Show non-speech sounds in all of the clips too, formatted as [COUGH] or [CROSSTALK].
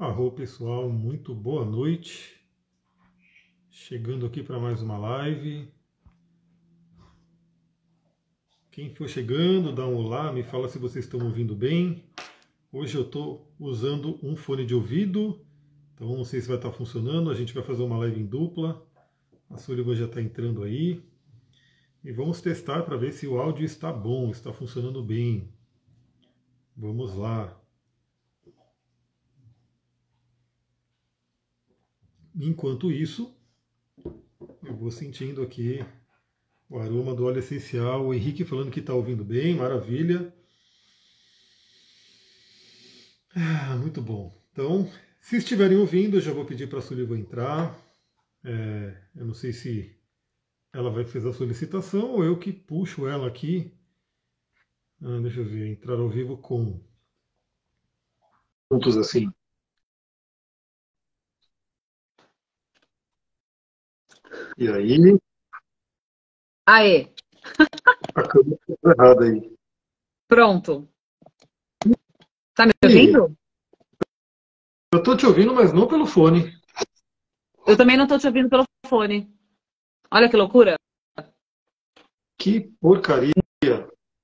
Arro pessoal, muito boa noite. Chegando aqui para mais uma live. Quem for chegando, dá um olá, me fala se vocês estão ouvindo bem. Hoje eu estou usando um fone de ouvido, então não sei se vai estar funcionando. A gente vai fazer uma live em dupla. A Sullivan já está entrando aí. E vamos testar para ver se o áudio está bom, está funcionando bem. Vamos lá. Enquanto isso, eu vou sentindo aqui o aroma do óleo essencial. O Henrique falando que está ouvindo bem, maravilha. Ah, muito bom. Então, se estiverem ouvindo, eu já vou pedir para a Sullivan entrar. É, eu não sei se ela vai fazer a solicitação ou eu que puxo ela aqui. Ah, deixa eu ver, entrar ao vivo com. Pontos assim. E aí? Aê! A câmera está errada aí. Pronto. Tá me ouvindo? Eu estou te ouvindo, mas não pelo fone. Eu também não estou te ouvindo pelo fone. Olha que loucura. Que porcaria.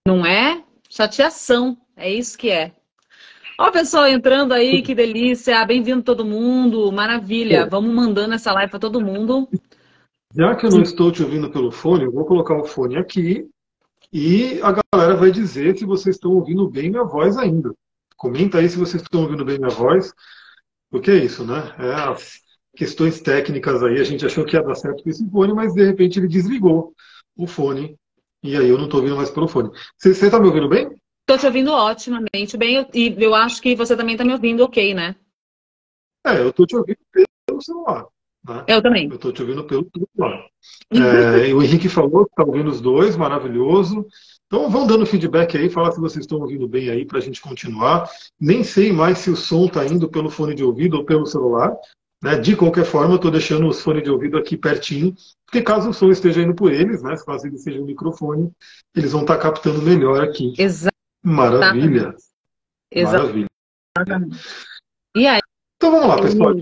Não é? Chateação. É isso que é. Ó, pessoal entrando aí, que delícia. Bem-vindo todo mundo. Maravilha. Vamos mandando essa live para todo mundo. Já que eu não estou te ouvindo pelo fone, eu vou colocar o fone aqui e a galera vai dizer se vocês estão ouvindo bem minha voz ainda. Comenta aí se vocês estão ouvindo bem minha voz, porque é isso, né? É as questões técnicas aí, a gente achou que ia dar certo com esse fone, mas de repente ele desligou o fone e aí eu não estou ouvindo mais pelo fone. Você está me ouvindo bem? Estou te ouvindo otimamente bem e eu acho que você também está me ouvindo ok, né? É, eu estou te ouvindo pelo celular. Né? Eu também. Eu estou te ouvindo pelo celular. É, o Henrique falou que está ouvindo os dois, maravilhoso. Então vão dando feedback aí, fala se vocês estão ouvindo bem aí para a gente continuar. Nem sei mais se o som está indo pelo fone de ouvido ou pelo celular. Né? De qualquer forma, eu estou deixando os fones de ouvido aqui pertinho, porque caso o som esteja indo por eles, né? caso ele seja um microfone, eles vão estar tá captando melhor aqui. Exato. Maravilha. Exatamente. Maravilha. E aí? Então vamos lá, pessoal.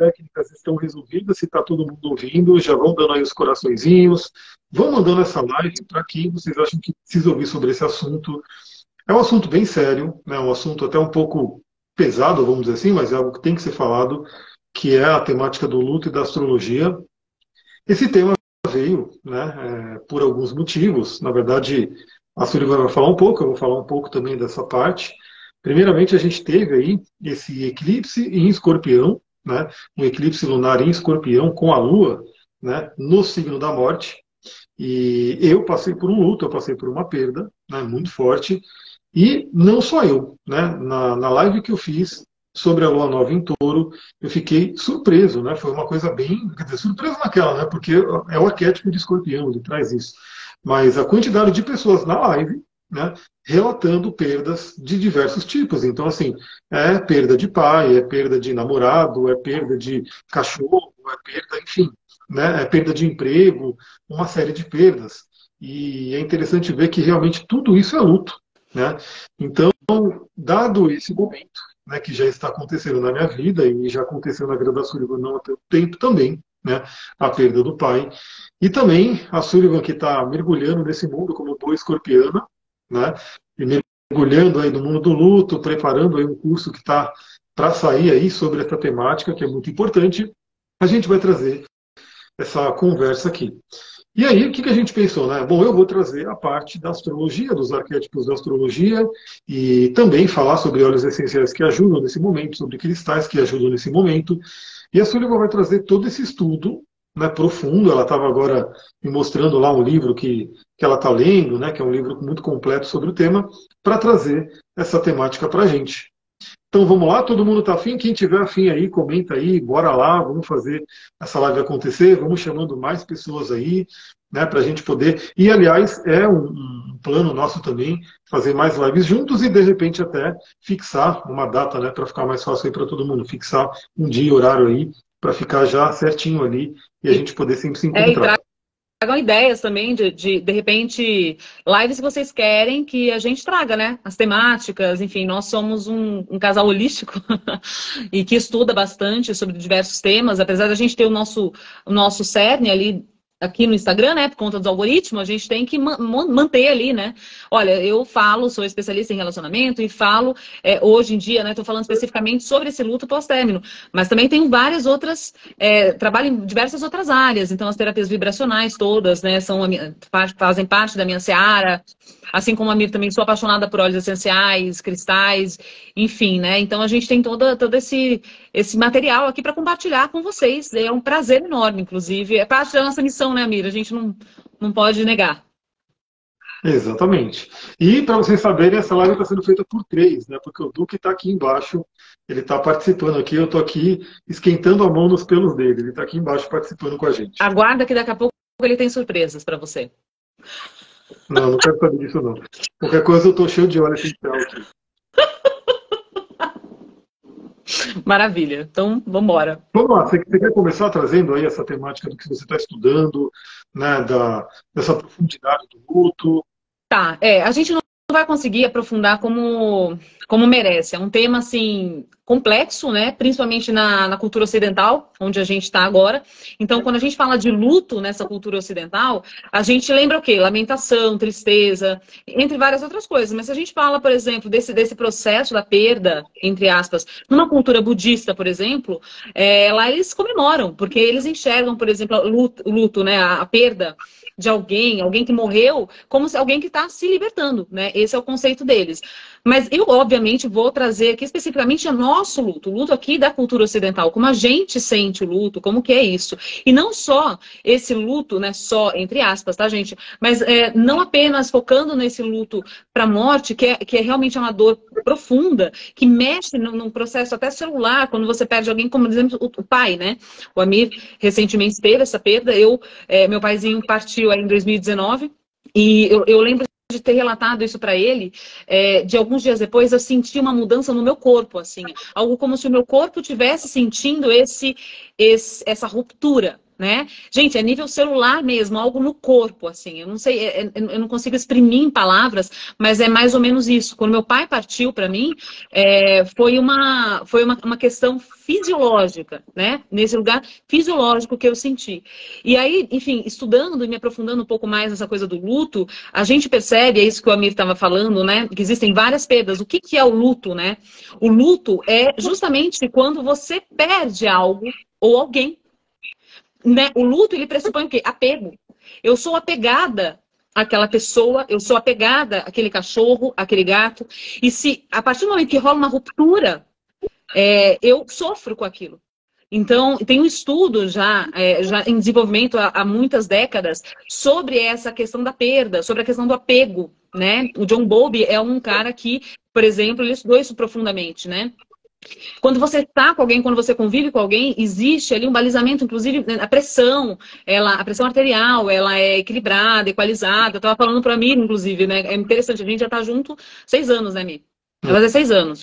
Técnicas estão resolvidas, se está todo mundo ouvindo, já vão dando aí os coraçõezinhos, vão mandando essa live para quem vocês acham que precisa ouvir sobre esse assunto. É um assunto bem sério, né? um assunto até um pouco pesado, vamos dizer assim, mas é algo que tem que ser falado, que é a temática do luto e da astrologia. Esse tema veio né, é, por alguns motivos. Na verdade, a Sullivan vai falar um pouco, eu vou falar um pouco também dessa parte. Primeiramente, a gente teve aí esse eclipse em escorpião, né, um eclipse lunar em escorpião com a Lua né, no signo da morte. E eu passei por um luto, eu passei por uma perda né, muito forte. E não só eu. Né, na, na live que eu fiz sobre a Lua Nova em Touro, eu fiquei surpreso. Né, foi uma coisa bem. Quer dizer, surpreso naquela, né, porque é o arquétipo de escorpião, ele traz isso. Mas a quantidade de pessoas na live né, relatando perdas de diversos tipos. Então, assim, é perda de pai, é perda de namorado, é perda de cachorro, é perda, enfim, né, é perda de emprego, uma série de perdas. E é interessante ver que realmente tudo isso é luto. Né? Então, dado esse momento, né, que já está acontecendo na minha vida e já aconteceu na vida da Sullivan não há tempo também, né, a perda do pai. E também a Sullivan que está mergulhando nesse mundo como boa escorpiana, né? E mergulhando aí no mundo do luto, preparando aí um curso que está para sair aí sobre essa temática, que é muito importante, a gente vai trazer essa conversa aqui. E aí, o que, que a gente pensou? Né? Bom, eu vou trazer a parte da astrologia, dos arquétipos da astrologia, e também falar sobre óleos essenciais que ajudam nesse momento, sobre cristais que ajudam nesse momento. E a Sullivan vai trazer todo esse estudo né, profundo. Ela estava agora me mostrando lá um livro que, que ela está lendo, né, que é um livro muito completo sobre o tema, para trazer essa temática para a gente. Então vamos lá, todo mundo está afim? Quem tiver afim aí, comenta aí, bora lá, vamos fazer essa live acontecer, vamos chamando mais pessoas aí, né, para a gente poder. E aliás, é um, um, plano nosso também fazer mais lives juntos e de repente até fixar uma data, né, para ficar mais fácil aí para todo mundo, fixar um dia e horário aí para ficar já certinho ali e a gente poder sempre se encontrar. tragam ideias também de, de, de repente, lives que vocês querem que a gente traga, né? As temáticas, enfim, nós somos um, um casal holístico [LAUGHS] e que estuda bastante sobre diversos temas, apesar da gente ter o nosso, o nosso cerne ali aqui no Instagram, né, por conta dos algoritmos, a gente tem que manter ali, né? Olha, eu falo, sou especialista em relacionamento e falo, é, hoje em dia, né, estou falando especificamente sobre esse luto pós-término, mas também tenho várias outras, é, trabalho em diversas outras áreas, então as terapias vibracionais todas, né, são minha, fazem parte da minha seara, assim como a Mir também sou apaixonada por óleos essenciais, cristais, enfim, né, então a gente tem toda, todo esse, esse material aqui para compartilhar com vocês, é um prazer enorme, inclusive, é parte da nossa missão né, Amira? A gente não, não pode negar. Exatamente. E para vocês saberem, essa live está sendo feita por três, né? Porque o Duque está aqui embaixo, ele está participando aqui, eu estou aqui esquentando a mão nos pelos dele. Ele está aqui embaixo participando com a gente. Aguarda que daqui a pouco ele tem surpresas para você. Não, não quero saber disso não. Qualquer coisa eu estou cheio de óleo essencial aqui. Maravilha. Então, vamos embora. Vamos lá. Você, quer começar trazendo aí essa temática do que você está estudando, né, da, dessa profundidade do luto? Tá. É, a gente não vai conseguir aprofundar como, como merece. É um tema, assim, complexo, né? Principalmente na, na cultura ocidental, onde a gente está agora. Então, quando a gente fala de luto nessa cultura ocidental, a gente lembra o quê? Lamentação, tristeza, entre várias outras coisas. Mas se a gente fala, por exemplo, desse, desse processo da perda, entre aspas, numa cultura budista, por exemplo, é, lá eles comemoram, porque eles enxergam, por exemplo, o luto, luto né? a, a perda de alguém, alguém que morreu, como alguém que está se libertando, né? Esse é o conceito deles. Mas eu, obviamente, vou trazer aqui especificamente o nosso luto, o luto aqui da cultura ocidental, como a gente sente o luto, como que é isso. E não só esse luto, né? Só, entre aspas, tá, gente? Mas é, não apenas focando nesse luto para a morte, que é, que é realmente uma dor profunda, que mexe num, processo até celular, quando você perde alguém, como, por exemplo, o, pai, né? O Amir recentemente teve essa perda. Eu, é, meu paizinho partiu em 2019. E eu, eu lembro de ter relatado isso para ele, é, de alguns dias depois eu senti uma mudança no meu corpo, assim, algo como se o meu corpo tivesse sentindo esse, esse essa ruptura, né? Gente, é nível celular mesmo, algo no corpo, assim. Eu não sei, é, é, eu não consigo exprimir em palavras, mas é mais ou menos isso. Quando meu pai partiu para mim, é, foi, uma, foi uma, uma questão fisiológica, né? Nesse lugar fisiológico que eu senti. E aí, enfim, estudando e me aprofundando um pouco mais nessa coisa do luto, a gente percebe, é isso que o Amir estava falando, né? Que existem várias perdas. O que, que é o luto, né? O luto é justamente quando você perde algo ou alguém né? O luto, ele pressupõe o quê? Apego. Eu sou apegada àquela pessoa, eu sou apegada àquele cachorro, àquele gato. E se, a partir do momento que rola uma ruptura, é, eu sofro com aquilo. Então, tem um estudo já, é, já em desenvolvimento há, há, muitas décadas sobre essa questão da perda, sobre a questão do apego, né? O John Bowlby é um cara que, por exemplo, ele estudou isso profundamente, né? Quando você está com alguém, quando você convive com alguém, existe ali um balizamento, inclusive né, a pressão, ela, a pressão arterial, ela é equilibrada, equalizada. Eu estava falando para mim, inclusive, né? É interessante, a gente já está junto seis anos, né, Mi? Vai fazer seis anos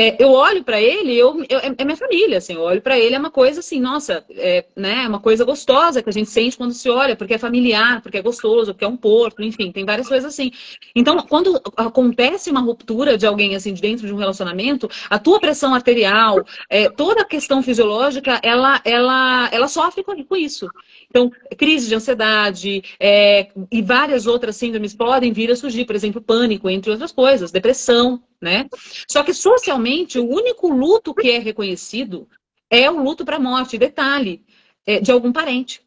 é, eu olho para ele, eu, eu, é, é minha família, assim, eu olho para ele, é uma coisa assim, nossa, é né, uma coisa gostosa que a gente sente quando se olha, porque é familiar, porque é gostoso, porque é um porto, enfim, tem várias coisas assim. Então, quando acontece uma ruptura de alguém, assim, de dentro de um relacionamento, a tua pressão arterial, é, toda a questão fisiológica, ela, ela, ela sofre com, com isso. Então, crise de ansiedade é, e várias outras síndromes podem vir a surgir, por exemplo, pânico, entre outras coisas, depressão, né? Só que socialmente, o único luto que é reconhecido é o luto para morte, detalhe, é de algum parente.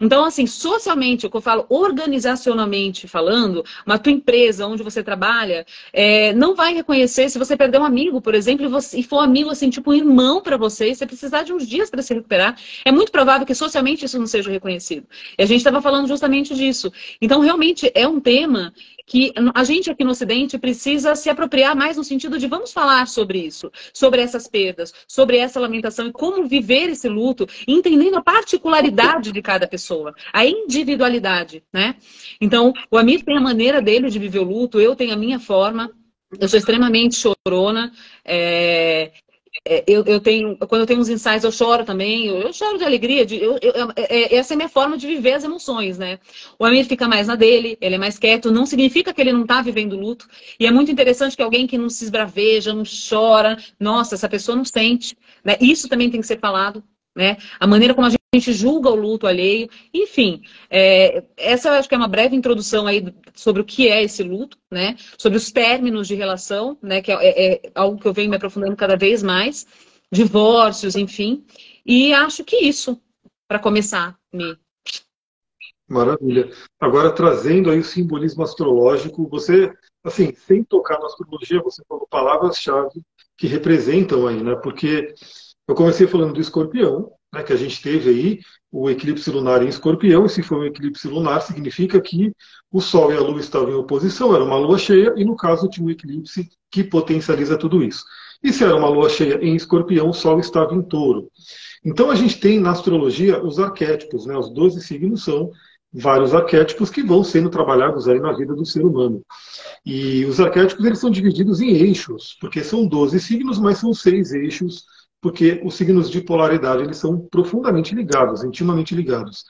Então, assim, socialmente, o que eu falo, organizacionalmente falando, uma tua empresa onde você trabalha, é, não vai reconhecer se você perder um amigo, por exemplo, e, você, e for amigo, assim, tipo um irmão para você, e você precisar de uns dias para se recuperar, é muito provável que socialmente isso não seja reconhecido. E a gente estava falando justamente disso. Então, realmente, é um tema que a gente aqui no Ocidente precisa se apropriar mais no sentido de vamos falar sobre isso, sobre essas perdas, sobre essa lamentação e como viver esse luto, entendendo a particularidade de cada pessoa a individualidade, né? Então, o Amir tem a maneira dele de viver o luto, eu tenho a minha forma. Eu sou extremamente chorona. É... é, eu, eu, tenho, quando eu tenho uns insights, eu choro também, eu, eu choro de alegria, de, eu, é, essa é a minha forma de viver as emoções, né? O Amir fica mais na dele, ele é mais quieto, não significa que ele não está vivendo luto, e é muito interessante que alguém que não se esbraveja, não chora, nossa, essa pessoa não sente, né? Isso também tem que ser falado, né? A maneira como a gente julga o luto alheio, enfim, é, essa acho que é uma breve introdução aí sobre o que é esse luto, né? Sobre os términos de relação, né? Que é, é, é algo que eu venho me aprofundando cada vez mais, divórcios, enfim, e acho que isso para começar, me Maravilha. Agora, trazendo aí o simbolismo astrológico, você, assim, sem tocar na astrologia, você falou palavras-chave que representam aí, né? Porque eu comecei falando do escorpião, né, que a gente teve aí o eclipse lunar em escorpião, e se foi um eclipse lunar, significa que o Sol e a Lua estavam em oposição, era uma lua cheia, e no caso tinha um eclipse que potencializa tudo isso. E se era uma lua cheia em escorpião, o Sol estava em touro. Então a gente tem na astrologia os arquétipos, né, os 12 signos são vários arquétipos que vão sendo trabalhados aí na vida do ser humano. E os arquétipos eles são divididos em eixos, porque são 12 signos, mas são seis eixos porque os signos de polaridade eles são profundamente ligados, intimamente ligados.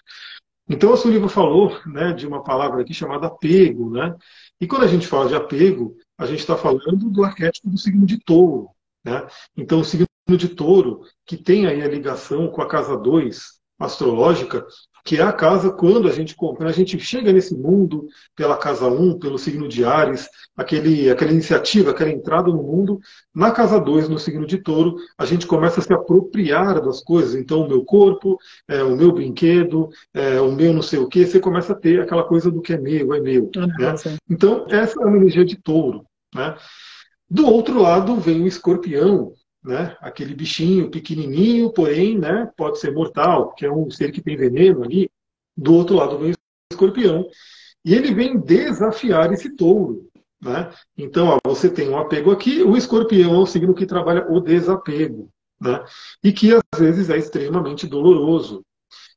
Então, o seu livro falou né, de uma palavra aqui chamada apego. Né? E quando a gente fala de apego, a gente está falando do arquétipo do signo de touro. Né? Então, o signo de touro, que tem aí a ligação com a casa 2 astrológica, que é a casa quando a gente quando a gente chega nesse mundo pela casa 1, pelo signo de Ares, aquele, aquela iniciativa, aquela entrada no mundo, na casa 2, no signo de Touro, a gente começa a se apropriar das coisas. Então, o meu corpo, é, o meu brinquedo, é, o meu não sei o quê, você começa a ter aquela coisa do que é meu, é meu. Uhum, né? Então, essa é uma energia de Touro. Né? Do outro lado vem o escorpião, né? Aquele bichinho pequenininho, porém, né, pode ser mortal, que é um ser que tem veneno ali. Do outro lado vem o escorpião. E ele vem desafiar esse touro. Né? Então, ó, você tem um apego aqui, o escorpião é um signo que trabalha o desapego. Né? E que às vezes é extremamente doloroso.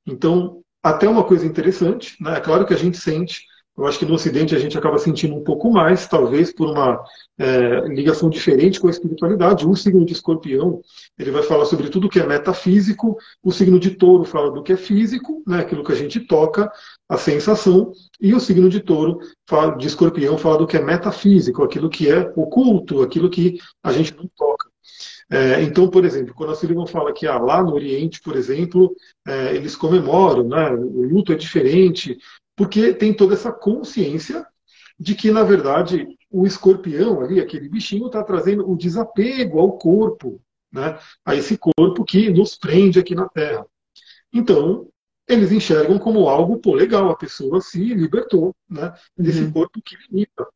Então, até uma coisa interessante, né? é claro que a gente sente eu acho que no Ocidente a gente acaba sentindo um pouco mais, talvez por uma é, ligação diferente com a espiritualidade. O signo de escorpião, ele vai falar sobre tudo que é metafísico, o signo de touro fala do que é físico, né, aquilo que a gente toca, a sensação, e o signo de touro, fala, de escorpião, fala do que é metafísico, aquilo que é oculto, aquilo que a gente não toca. É, então, por exemplo, quando a Sullivan fala que ah, lá no Oriente, por exemplo, é, eles comemoram, né, o luto é diferente, porque tem toda essa consciência de que, na verdade, o escorpião ali, aquele bichinho, está trazendo o desapego ao corpo, né? a esse corpo que nos prende aqui na Terra. Então, eles enxergam como algo, pô, legal, a pessoa se libertou né, desse uhum. corpo que limita.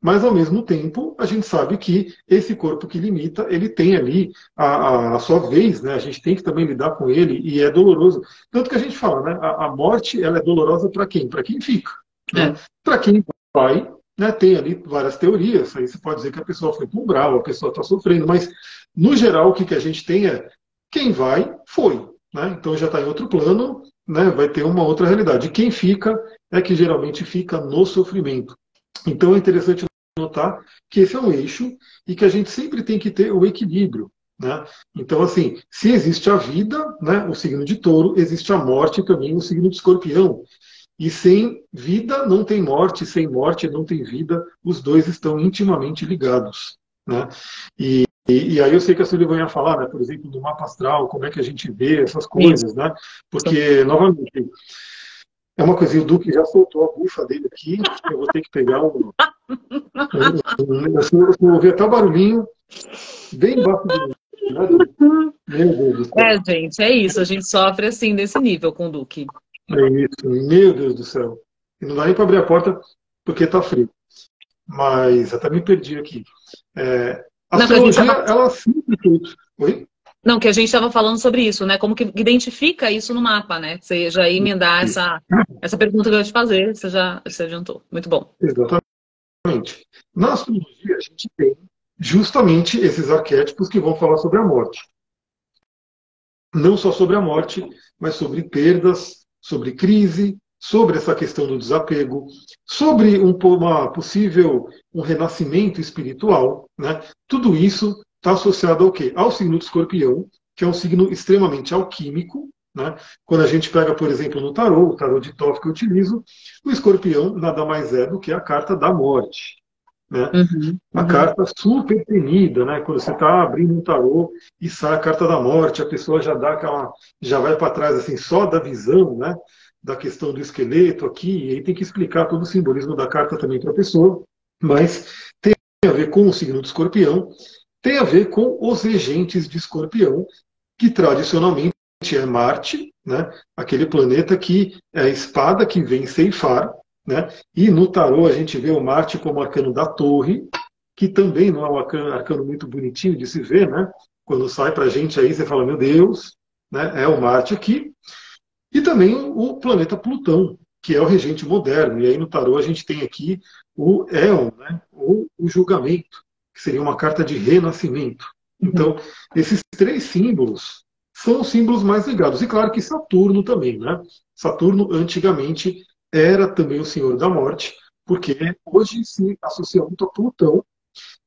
Mas, ao mesmo tempo, a gente sabe que esse corpo que limita, ele tem ali a, a, sua vez, né? A gente tem que também lidar com ele e é doloroso. Tanto que a gente fala, né? A, a morte, ela é dolorosa para quem? Para quem fica. Né? É. Para quem vai, né? Tem ali várias teorias. Aí você pode dizer que a pessoa foi para um grau, a pessoa está sofrendo. Mas, no geral, o que, que a gente tem é quem vai, foi. Né? Então já está em outro plano, né? vai ter uma outra realidade. Quem fica é que geralmente fica no sofrimento. Então é interessante notar que esse é um eixo e que a gente sempre tem que ter o equilíbrio. Né? Então, assim, se existe a vida, né, o signo de touro, existe a morte também, o signo de escorpião. E sem vida não tem morte, sem morte não tem vida, os dois estão intimamente ligados. Né? E, e, e aí eu sei que a Sullivan ia falar, né, por exemplo, do mapa astral, como é que a gente vê essas coisas, né? Porque, novamente, é uma coisa, o Duque já soltou a bufa dele aqui, eu vou ter que pegar um. um, eu ouvir até o barulhinho bem embaixo do. Né, meu Deus do céu. É, gente, é isso. A gente sofre assim desse nível com o Duque. É isso, meu Deus do céu. E não dá nem para abrir a porta porque está frio. Mas até me perdi aqui. É, a astrologia, ela sempre tudo. Oi? Não, que a gente estava falando sobre isso, né? Como que identifica isso no mapa, né? Você já emendar essa, essa pergunta que eu ia te fazer, você já se adiantou. Muito bom. Exatamente. Na astrologia, a gente tem justamente esses arquétipos que vão falar sobre a morte. Não só sobre a morte, mas sobre perdas, sobre crise, sobre essa questão do desapego, sobre um, uma possível um renascimento espiritual, né? Tudo isso está associado ao quê? Ao signo do escorpião, que é um signo extremamente alquímico. Né? Quando a gente pega, por exemplo, no tarô, o tarô de Toff que eu utilizo, o escorpião nada mais é do que a carta da morte. Né? Uhum, uma uhum. carta super temida, né? Quando você está abrindo um tarô e sai a carta da morte, a pessoa já dá aquela, já vai para trás assim só da visão, né? Da questão do esqueleto aqui, e aí tem que explicar todo o simbolismo da carta também para a pessoa, mas tem a ver com o signo do escorpião, tem a ver com os regentes de escorpião, que tradicionalmente é Marte, né? Aquele planeta que é a espada que vem ceifar, né? E no tarô a gente vê o Marte como arcano da torre, que também não é um arcano, arcano muito bonitinho de se ver, né? Quando sai para a gente aí, você fala, meu Deus, né? é o Marte aqui. E também o planeta Plutão, que é o regente moderno. E aí no tarô a gente tem aqui o Éon, né? ou o julgamento, que seria uma carta de renascimento. Então, esses três símbolos são os símbolos mais ligados. E claro que Saturno também, né? Saturno antigamente era também o senhor da morte, porque hoje se associa muito a Plutão,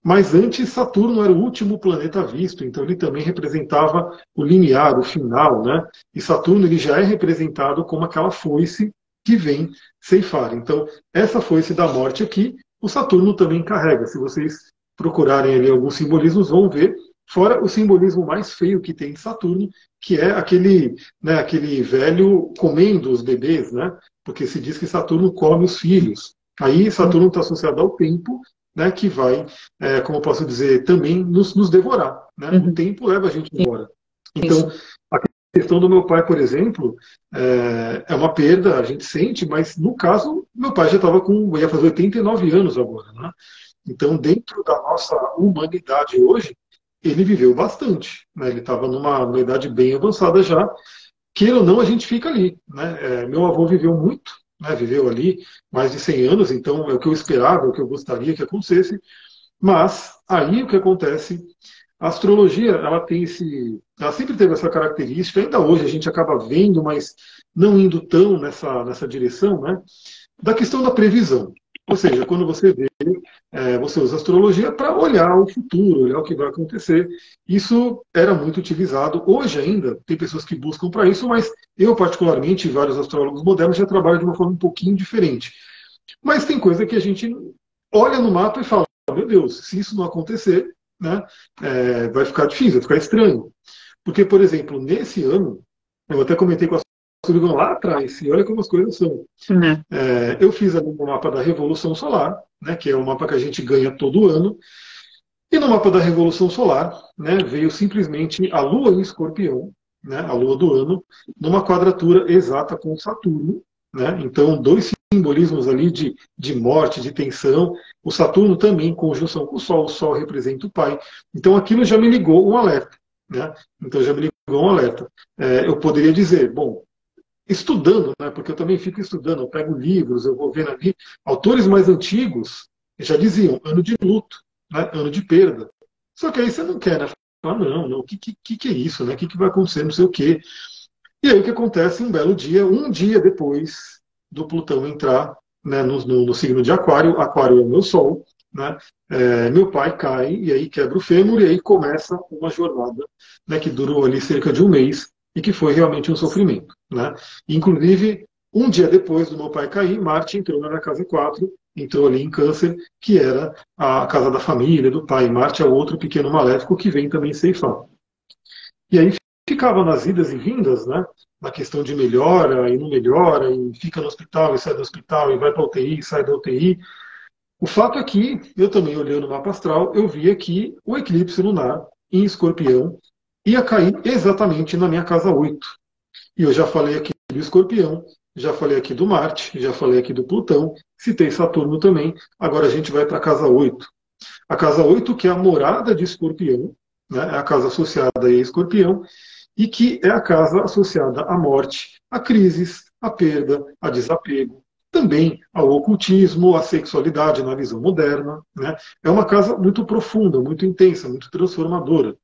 mas antes Saturno era o último planeta visto, então ele também representava o limiar, o final, né? E Saturno ele já é representado como aquela foice que vem ceifar. Então, essa foice da morte aqui, o Saturno também carrega. Se vocês procurarem ali alguns simbolismos, vão ver. Fora o simbolismo mais feio que tem de Saturno, que é aquele, né, aquele velho comendo os bebês, né? porque se diz que Saturno come os filhos. Aí Saturno está associado ao tempo, né, que vai, é, como eu posso dizer, também nos, nos devorar. Né? Uhum. O tempo leva a gente embora. Então, Isso. a questão do meu pai, por exemplo, é, é, uma perda, a gente sente, mas no caso, meu pai já estava com, ia fazer 89 anos agora. Né? Então, dentro da nossa humanidade hoje, ele viveu bastante. Né? Ele estava numa, numa idade bem avançada já, queira ou não, a gente fica ali. Né? É, meu avô viveu muito, né? viveu ali mais de 100 anos, então é o que eu esperava, é o que eu gostaria que acontecesse. Mas aí o que acontece, a astrologia ela tem esse, ela sempre teve essa característica. Ainda hoje a gente acaba vendo, mas não indo tão nessa nessa direção, né? Da questão da previsão. Ou seja, quando você vê, é, você usa astrologia para olhar o futuro, olhar o que vai acontecer. Isso era muito utilizado. Hoje ainda tem pessoas que buscam para isso, mas eu, particularmente, e vários astrólogos modernos já trabalham de uma forma um pouquinho diferente. Mas tem coisa que a gente olha no mapa e fala: meu Deus, se isso não acontecer, né, é, vai ficar difícil, vai ficar estranho. Porque, por exemplo, nesse ano, eu até comentei com a Sullivan lá atrás, e olha como as coisas são. Uhum. É, eu fiz ali um mapa da Revolução Solar, né, que é um mapa que a gente ganha todo ano, e no mapa da Revolução Solar né, veio simplesmente a Lua em Escorpião, né, a Lua do ano, numa quadratura exata com Saturno. Né, então, dois simbolismos ali de, de morte, de tensão. O Saturno também em conjunção com o Sol, o Sol representa o Pai. Então, aquilo já me ligou um alerta. Né? Então, já me ligou um alerta. É, eu poderia dizer, bom, estudando, né, porque eu também fico estudando, eu pego livros, eu vou vendo ali, autores mais antigos já diziam ano de luto, né, ano de perda. Só que aí você não quer, né? Fala, não, não, o que, que, que é isso, né? O que, que vai acontecer, não sei o quê. E aí o que acontece um belo dia, um dia depois do Plutão entrar né, no, no, no signo de Aquário, Aquário é o meu Sol, né? É, meu pai cai e aí quebra o fêmur e aí começa uma jornada né, que durou ali cerca de um mês e que foi realmente um sofrimento. Né? Inclusive, um dia depois do meu pai cair, Marte entrou na casa 4, entrou ali em câncer, que era a casa da família, do pai. Marte é outro pequeno maléfico que vem também ceifar. E aí ficava nas idas e vindas, né? na questão de melhora e não melhora, e fica no hospital e sai do hospital, e vai para UTI e sai da UTI. O fato é que, eu também olhando o mapa astral, eu via que o eclipse lunar em escorpião ia cair exatamente na minha casa 8. E eu já falei aqui do escorpião, já falei aqui do Marte, já falei aqui do Plutão, citei Saturno também. Agora a gente vai para a casa 8. A casa 8, que é a morada de escorpião, né, é a casa associada a escorpião, e que é a casa associada à morte, a crises, à perda, a desapego, também ao ocultismo, à sexualidade na visão moderna. Né? É uma casa muito profunda, muito intensa, muito transformadora.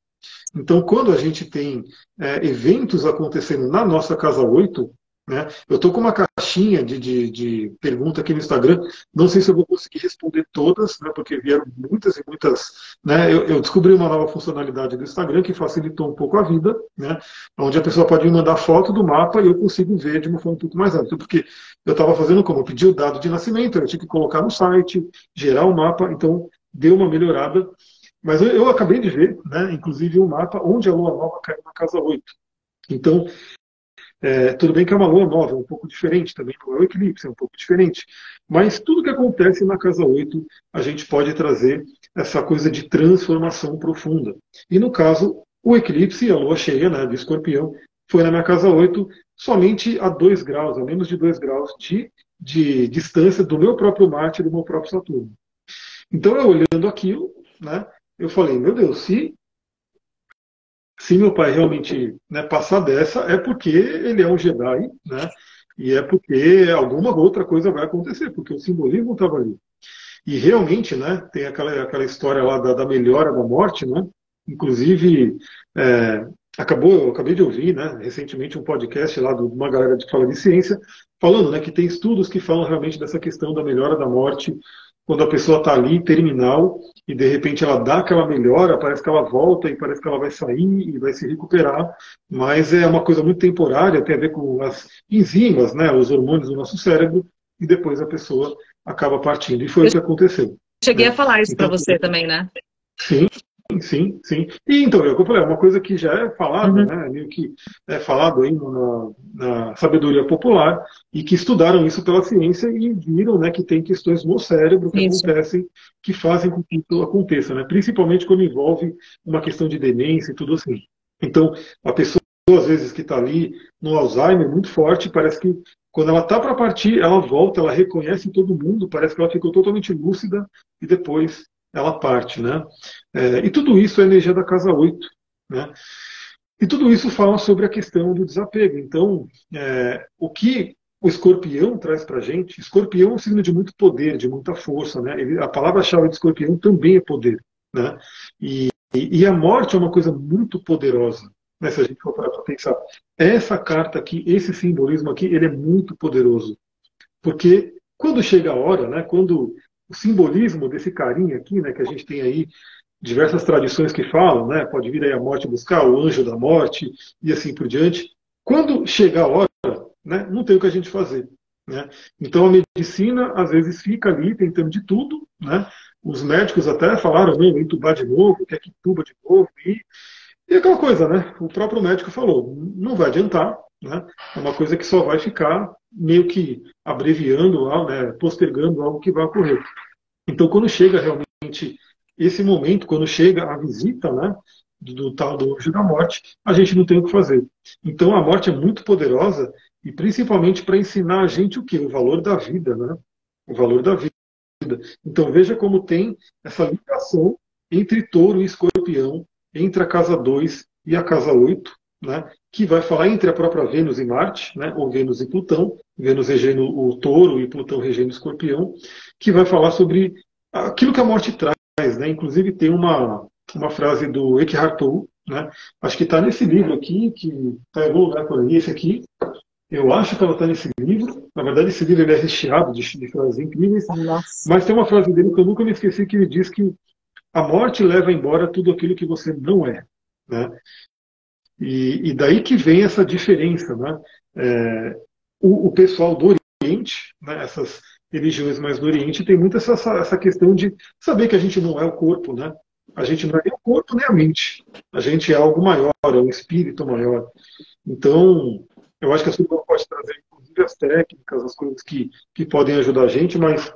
Então, quando a gente tem é, eventos acontecendo na nossa casa 8, Né? Eu estou com uma caixinha de, de, de, pergunta aqui no Instagram, não sei se eu vou conseguir responder todas, né, porque vieram muitas e muitas. Né, eu, eu, descobri uma nova funcionalidade do Instagram que facilitou um pouco a vida, né, onde a pessoa pode me mandar foto do mapa e eu consigo ver de uma forma um pouco mais rápida, porque eu estava fazendo como? Eu pedi o dado de nascimento, eu tinha que colocar no site, gerar o um mapa, então deu uma melhorada. Mas eu, eu acabei de ver, né, inclusive, um mapa onde a lua nova caiu na casa 8. Então, é, tudo bem que é uma lua nova, é um pouco diferente também, não é o eclipse, é um pouco diferente. Mas tudo que acontece na casa 8, a gente pode trazer essa coisa de transformação profunda. E no caso, o eclipse, a lua cheia né, de escorpião, foi na minha casa 8 somente a 2 graus, a menos de 2 graus de, de distância do meu próprio Marte e do meu próprio Saturno. Então, eu olhando aquilo, né, eu falei, meu Deus, se se meu pai realmente né, passar dessa, é porque ele é um Jedi, né? E é porque alguma outra coisa vai acontecer, porque o simbolismo estava ali. E realmente, né, tem aquela, aquela história lá da, da melhora da morte, né? Inclusive, é, acabou, eu acabei de ouvir, né, recentemente um podcast lá de uma galera que fala de ciência, falando, né, que tem estudos que falam realmente dessa questão da melhora da morte quando a pessoa está ali, terminal, e de repente ela dá aquela melhora, parece que ela volta e parece que ela vai sair e vai se recuperar, mas é uma coisa muito temporária, tem a ver com as enzimas, né, os hormônios do nosso cérebro, e depois a pessoa acaba partindo. E foi o que aconteceu. Cheguei né? a falar isso então, para você também, né? Sim, Sim, sim. E então, é eu falei, é uma coisa que já é falada, uhum. né? Meio que é falado aí na, na, sabedoria popular, e que estudaram isso pela ciência e viram né, que tem questões no cérebro que isso. acontecem, que fazem com que isso aconteça, né? Principalmente quando envolve uma questão de demência e tudo assim. Então, a pessoa, às vezes, que está ali no Alzheimer muito forte, parece que quando ela está para partir, ela volta, ela reconhece todo mundo, parece que ela ficou totalmente lúcida e depois ela parte. Né? É, e tudo isso é energia da casa 8. Né? E tudo isso fala sobre a questão do desapego. Então, é, o que o escorpião traz para gente, escorpião é um signo de muito poder, de muita força. Né? Ele, a palavra-chave de escorpião também é poder. Né? E, e, a morte é uma coisa muito poderosa. Né? Se a gente for para pensar, essa carta aqui, esse simbolismo aqui, ele é muito poderoso. Porque quando chega a hora, né, quando o simbolismo desse carinha aqui, né, que a gente tem aí diversas tradições que falam, né, pode vir aí a morte buscar, o anjo da morte e assim por diante. Quando chegar a hora, né, não tem o que a gente fazer. Né? Então a medicina às vezes fica ali tentando de tudo, né? Os médicos até falaram, não, entubar de novo, quer que tuba de novo e, e aquela coisa, né? O próprio médico falou, não vai adiantar, né? É uma coisa que só vai ficar meio que abreviando, né, postergando algo que vai ocorrer. Então, quando chega realmente esse momento, quando chega a visita né, do, tal do anjo da morte, a gente não tem o que fazer. Então, a morte é muito poderosa e principalmente para ensinar a gente o que? O valor da vida, né? O valor da vida. Então, veja como tem essa ligação entre touro e escorpião, entre a casa 2 e a casa 8, né, que vai falar entre a própria Vênus e Marte, né, ou Vênus e Plutão, Vênus regendo o touro e Plutão regendo o escorpião, que vai falar sobre aquilo que a morte traz. Né? Inclusive tem uma, uma frase do Eckhart Tolle, né? acho que está nesse livro aqui, que está em algum lugar por aí, esse aqui, eu acho que ela está nesse livro. Na verdade, esse livro é recheado de, de frases incríveis. Nossa. Mas tem uma frase dele que eu nunca me esqueci, que ele diz que a morte leva embora tudo aquilo que você não é. Né? E, e daí que vem essa diferença. Né? É, o, o, pessoal do Oriente, né, essas religiões mais do Oriente, tem muito essa, essa questão de saber que a gente não é o corpo. Né? A gente não é nem o corpo nem a mente. A gente é algo maior, é um espírito maior. Então, eu acho que a Surba pode trazer, inclusive, as técnicas, as coisas que, que podem ajudar a gente, mas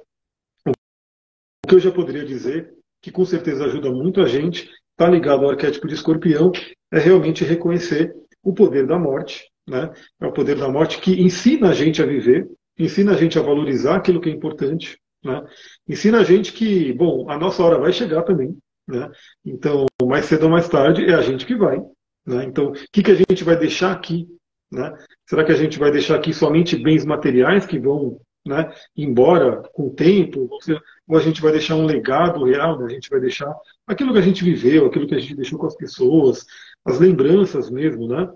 o que eu já poderia dizer, que com certeza ajuda muito a gente, está ligado ao arquétipo de escorpião, é realmente reconhecer o poder da morte. Né? É o poder da morte que ensina a gente a viver, ensina a gente a valorizar aquilo que é importante, né? ensina a gente que, bom, a nossa hora vai chegar também. Né? Então, mais cedo ou mais tarde, é a gente que vai. Né? Então, o que, que a gente vai deixar aqui? Né? Será que a gente vai deixar aqui somente bens materiais que vão né, embora com o tempo, ou a gente vai deixar um legado real, né? a gente vai deixar aquilo que a gente viveu, aquilo que a gente deixou com as pessoas, as lembranças mesmo, né?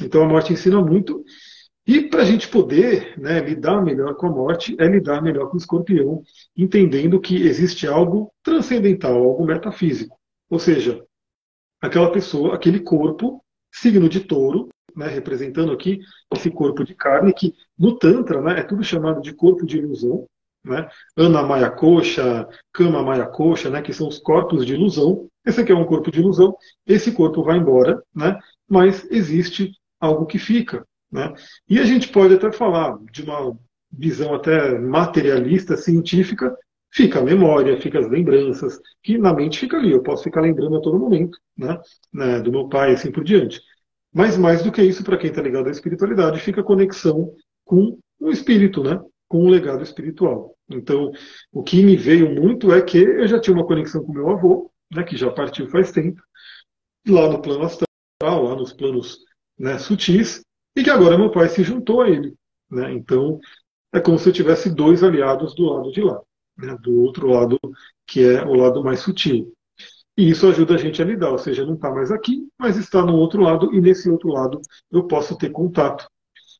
Então a morte ensina muito. E para a gente poder né, lidar melhor com a morte, é lidar melhor com o escorpião, entendendo que existe algo transcendental, algo metafísico. Ou seja, aquela pessoa, aquele corpo, signo de touro, né, representando aqui esse corpo de carne, que no Tantra né, é tudo chamado de corpo de ilusão, né? Ana Maya Coxa, Kama Maya Coxa, né, que são os corpos de ilusão. Esse aqui é um corpo de ilusão, esse corpo vai embora, né, mas existe algo que fica. Né? E a gente pode até falar de uma visão até materialista, científica, fica a memória, fica as lembranças, que na mente fica ali, eu posso ficar lembrando a todo momento, né, né do meu pai, assim por diante. Mas mais do que isso, para quem está ligado à espiritualidade, fica a conexão com o espírito, né, com o legado espiritual. Então, o que me veio muito é que eu já tinha uma conexão com meu avô, né, que já partiu faz tempo, lá no plano astral, lá nos planos né, sutis, e que agora meu pai se juntou a ele. Né? Então, é como se eu tivesse dois aliados do lado de lá, né? do outro lado, que é o lado mais sutil. E isso ajuda a gente a lidar, ou seja, não está mais aqui, mas está no outro lado, e nesse outro lado eu posso ter contato.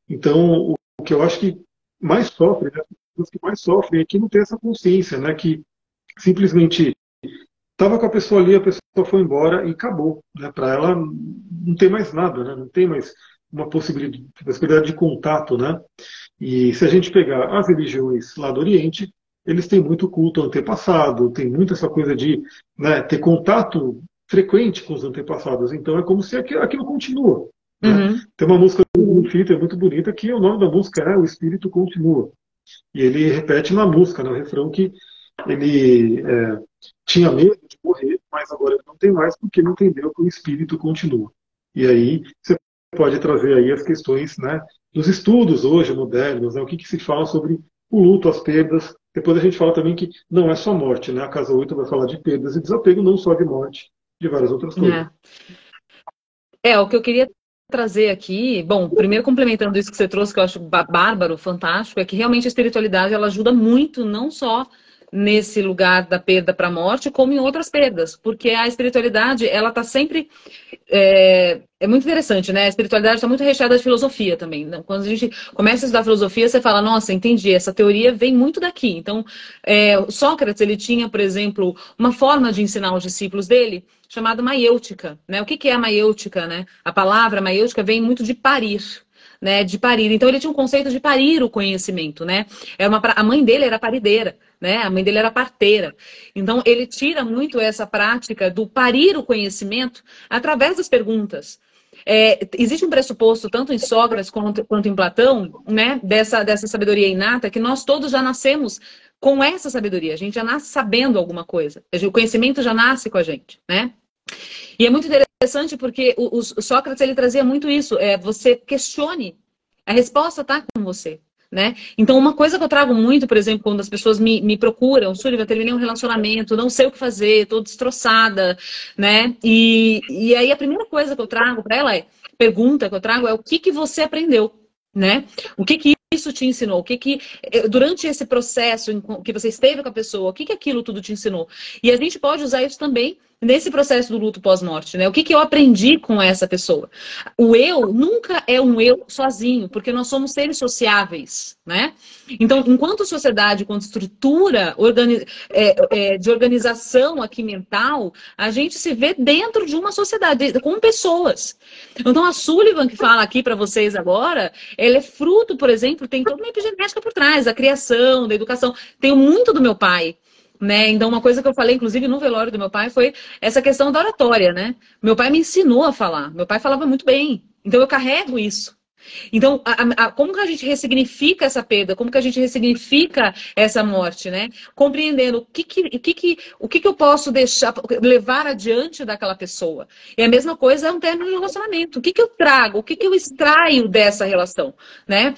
Então, o que eu acho que mais sofre, né, as pessoas que mais sofrem é que não tem essa consciência, né, que simplesmente estava com a pessoa ali, a pessoa foi embora e acabou. Né, Para ela não tem mais nada, né, não tem mais uma possibilidade, possibilidade de contato, né? E se a gente pegar as religiões lá do Oriente, eles têm muito culto antepassado, tem muito essa coisa de né, ter contato frequente com os antepassados. Então é como se aquilo, aquilo continua. Né? Uhum. Tem uma música do é muito bonita, que o nome da música é O Espírito Continua. E ele repete na música, no né, refrão, que ele é, tinha medo de morrer, mas agora ele não tem mais porque ele entendeu que o Espírito continua. E aí você pode trazer aí as questões né, dos estudos hoje modernos, né, o que, que se fala sobre o luto, as perdas. Depois a gente fala também que não é só morte, né? A Casa 8 vai falar de perdas e desapego, não só de morte, de várias outras coisas. É, é o que eu queria trazer aqui, bom, primeiro complementando isso que você trouxe, que eu acho bárbaro, fantástico, é que realmente a espiritualidade ela ajuda muito, não só nesse lugar da perda para a morte, como em outras perdas, porque a espiritualidade ela está sempre é, é, muito interessante, né? A espiritualidade está muito recheada de filosofia também. Né? Quando a gente começa a estudar filosofia, você fala, nossa, entendi, essa teoria vem muito daqui. Então, é, Sócrates ele tinha, por exemplo, uma forma de ensinar os discípulos dele chamada maiêutica, né? O que, que é a maiêutica, né? A palavra maiêutica vem muito de parir né, de parir. Então ele tinha um conceito de parir o conhecimento, né? É uma, a mãe dele era parideira, né? A mãe dele era parteira. Então ele tira muito essa prática do parir o conhecimento através das perguntas. É, existe um pressuposto, tanto em Sócrates quanto, quanto em Platão, né, dessa, dessa sabedoria inata, que nós todos já nascemos com essa sabedoria. A gente já nasce sabendo alguma coisa. O conhecimento já nasce com a gente, né? E é muito interessante porque o, o Sócrates ele trazia muito isso. É, você questione. A resposta está com você. Né? Então, uma coisa que eu trago muito, por exemplo, quando as pessoas me, me procuram, Súliva, terminei um relacionamento, não sei o que fazer, estou destroçada, né? E, e aí a primeira coisa que eu trago para ela é, pergunta que eu trago é o que, que você aprendeu, né? O que, que isso te ensinou? O que que eh, durante esse processo que você esteve com a pessoa, o que que aquilo tudo te ensinou? E a gente pode usar isso também nesse processo do luto pós-morte, né? O que que eu aprendi com essa pessoa? O eu nunca é um eu sozinho, porque nós somos seres sociáveis, né? Então, enquanto sociedade, enquanto estrutura organi é, é, de organização aqui mental, a gente se vê dentro de uma sociedade com pessoas. Então, a Sullivan que fala aqui para vocês agora, ela é fruto, por exemplo tem toda uma epigenética por trás, da criação, da educação. Tenho muito do meu pai. Né? Então, uma coisa que eu falei, inclusive, no velório do meu pai foi essa questão da oratória, né? Meu pai me ensinou a falar. Meu pai falava muito bem. Então, eu carrego isso. Então, a, a, como que a gente ressignifica essa perda? Como que a gente ressignifica essa morte, né? Compreendendo o que que, o que, que, o que, que eu posso deixar, levar adiante daquela pessoa. E a mesma coisa é um término de relacionamento. O que, que eu trago? O que, que eu extraio dessa relação, né?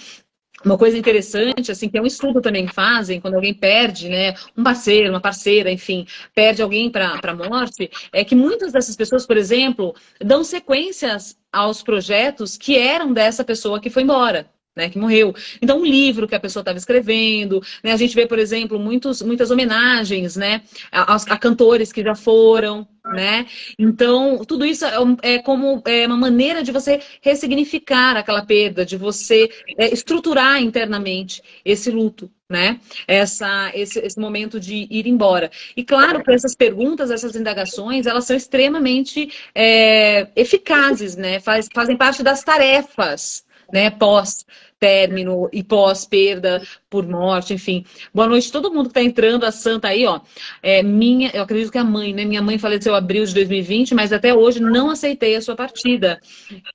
Uma coisa interessante, assim, que é um estudo também que fazem, quando alguém perde, né, um parceiro, uma parceira, enfim, perde alguém para a morte, é que muitas dessas pessoas, por exemplo, dão sequências aos projetos que eram dessa pessoa que foi embora. Né, que morreu. Então, um livro que a pessoa estava escrevendo, né, a gente vê, por exemplo, muitos, muitas homenagens, né, a, a, cantores que já foram, né. Então, tudo isso é, é, como é uma maneira de você ressignificar aquela perda, de você é, estruturar internamente esse luto, né? Essa, esse, esse momento de ir embora. E claro que essas perguntas, essas indagações, elas são extremamente é, eficazes, né? Faz, fazem parte das tarefas né, pós-término e pós-perda por morte, enfim. Boa noite todo mundo que está entrando, a Santa aí, ó. É, minha, eu acredito que a mãe, né? Minha mãe faleceu em abril de 2020, mas até hoje não aceitei a sua partida.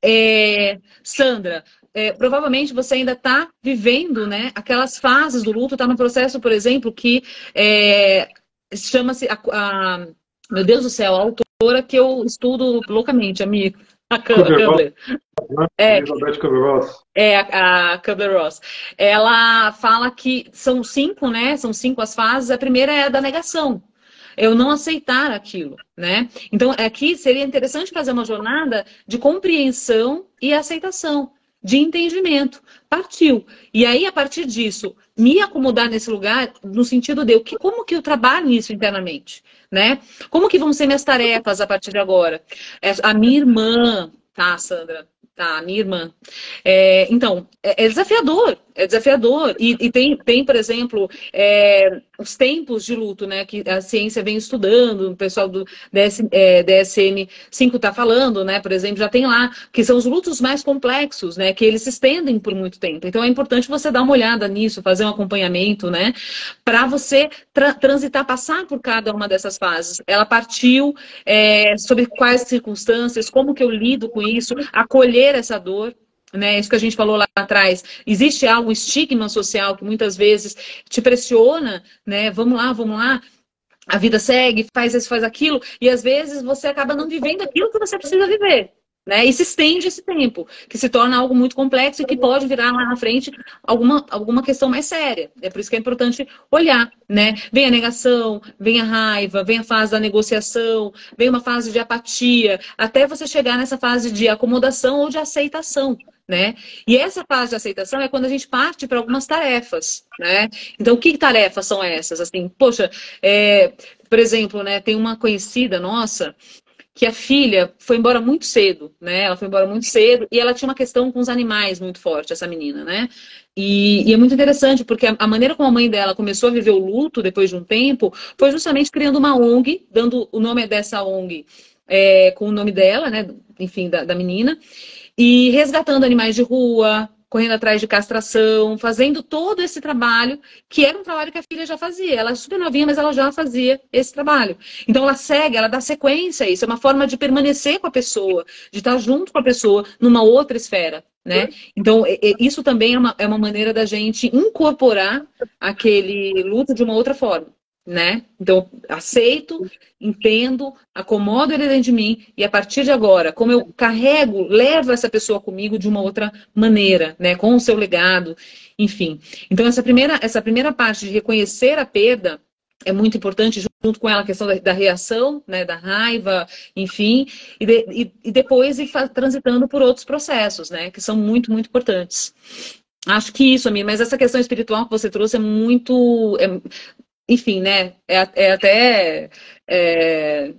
É, Sandra, é, provavelmente você ainda está vivendo né, aquelas fases do luto, está no processo, por exemplo, que é, chama-se Meu Deus do céu, a autora que eu estudo loucamente, amigo. A Kubler. É, é a, a Kubler-Ross. Ela fala que são cinco, né? São cinco as fases. A primeira é a da negação. Eu não aceitar aquilo, né? Então, aqui seria interessante fazer uma jornada de compreensão e aceitação de entendimento. Partiu. E aí, a partir disso, me acomodar nesse lugar, no sentido de que, como que eu trabalho nisso internamente? Né? Como que vão ser minhas tarefas a partir de agora? É, a minha irmã, tá, Sandra? Tá, minha irmã. É, então, é, é, desafiador, é desafiador. E, e tem, tem, por exemplo, é, os tempos de luto, né? Que a ciência vem estudando, o pessoal do DS, é, DSM-5 está falando, né? Por exemplo, já tem lá, que são os lutos mais complexos, né? Que eles se estendem por muito tempo. Então é importante você dar uma olhada nisso, fazer um acompanhamento, né? Para você tra transitar, passar por cada uma dessas fases. Ela partiu é, sobre quais circunstâncias, como que eu lido com isso, acolher essa dor né? Isso que a gente falou lá atrás. Existe algum estigma social que muitas vezes te pressiona, né? Vamos lá, vamos lá. A vida segue, faz isso, faz aquilo, e às vezes você acaba não vivendo aquilo que você precisa viver. Né? E se estende esse tempo, que se torna algo muito complexo e que pode virar lá na frente alguma, alguma questão mais séria. É por isso que é importante olhar, né? Vem a negação, vem a raiva, vem a fase da negociação, vem uma fase de apatia, até você chegar nessa fase de acomodação ou de aceitação né? E essa fase de aceitação é quando a gente parte para algumas tarefas, né? Então, que tarefas são essas? Assim, poxa, é, por exemplo, né, tem uma conhecida nossa que a filha foi embora muito cedo, né? Ela foi embora muito cedo e ela tinha uma questão com os animais muito forte, essa menina, né? E, e, é muito interessante, porque a, a, maneira como a mãe dela começou a viver o luto depois de um tempo foi justamente criando uma ONG, dando o nome dessa ONG é, com o nome dela, né? Enfim, da, da menina e resgatando animais de rua, correndo atrás de castração, fazendo todo esse trabalho, que era um trabalho que a filha já fazia. Ela é super novinha, mas ela já fazia esse trabalho. Então ela segue, ela dá sequência a isso. É uma forma de permanecer com a pessoa, de estar junto com a pessoa numa outra esfera. Né? Então, isso também é uma, é uma maneira da gente incorporar aquele luto de uma outra forma né? Então, aceito, entendo, acomodo ele dentro de mim e a partir de agora, como eu carrego, levo essa pessoa comigo de uma outra maneira, né? Com o seu legado, enfim. Então, essa primeira, essa primeira parte de reconhecer a perda é muito importante, junto com ela a questão da, da reação, né? Da raiva, enfim, e, de, e, e depois ir transitando por outros processos, né? Que são muito, muito importantes. Acho que isso, amiga, mas essa questão espiritual que você trouxe é muito. É, enfim, né? É, é até é,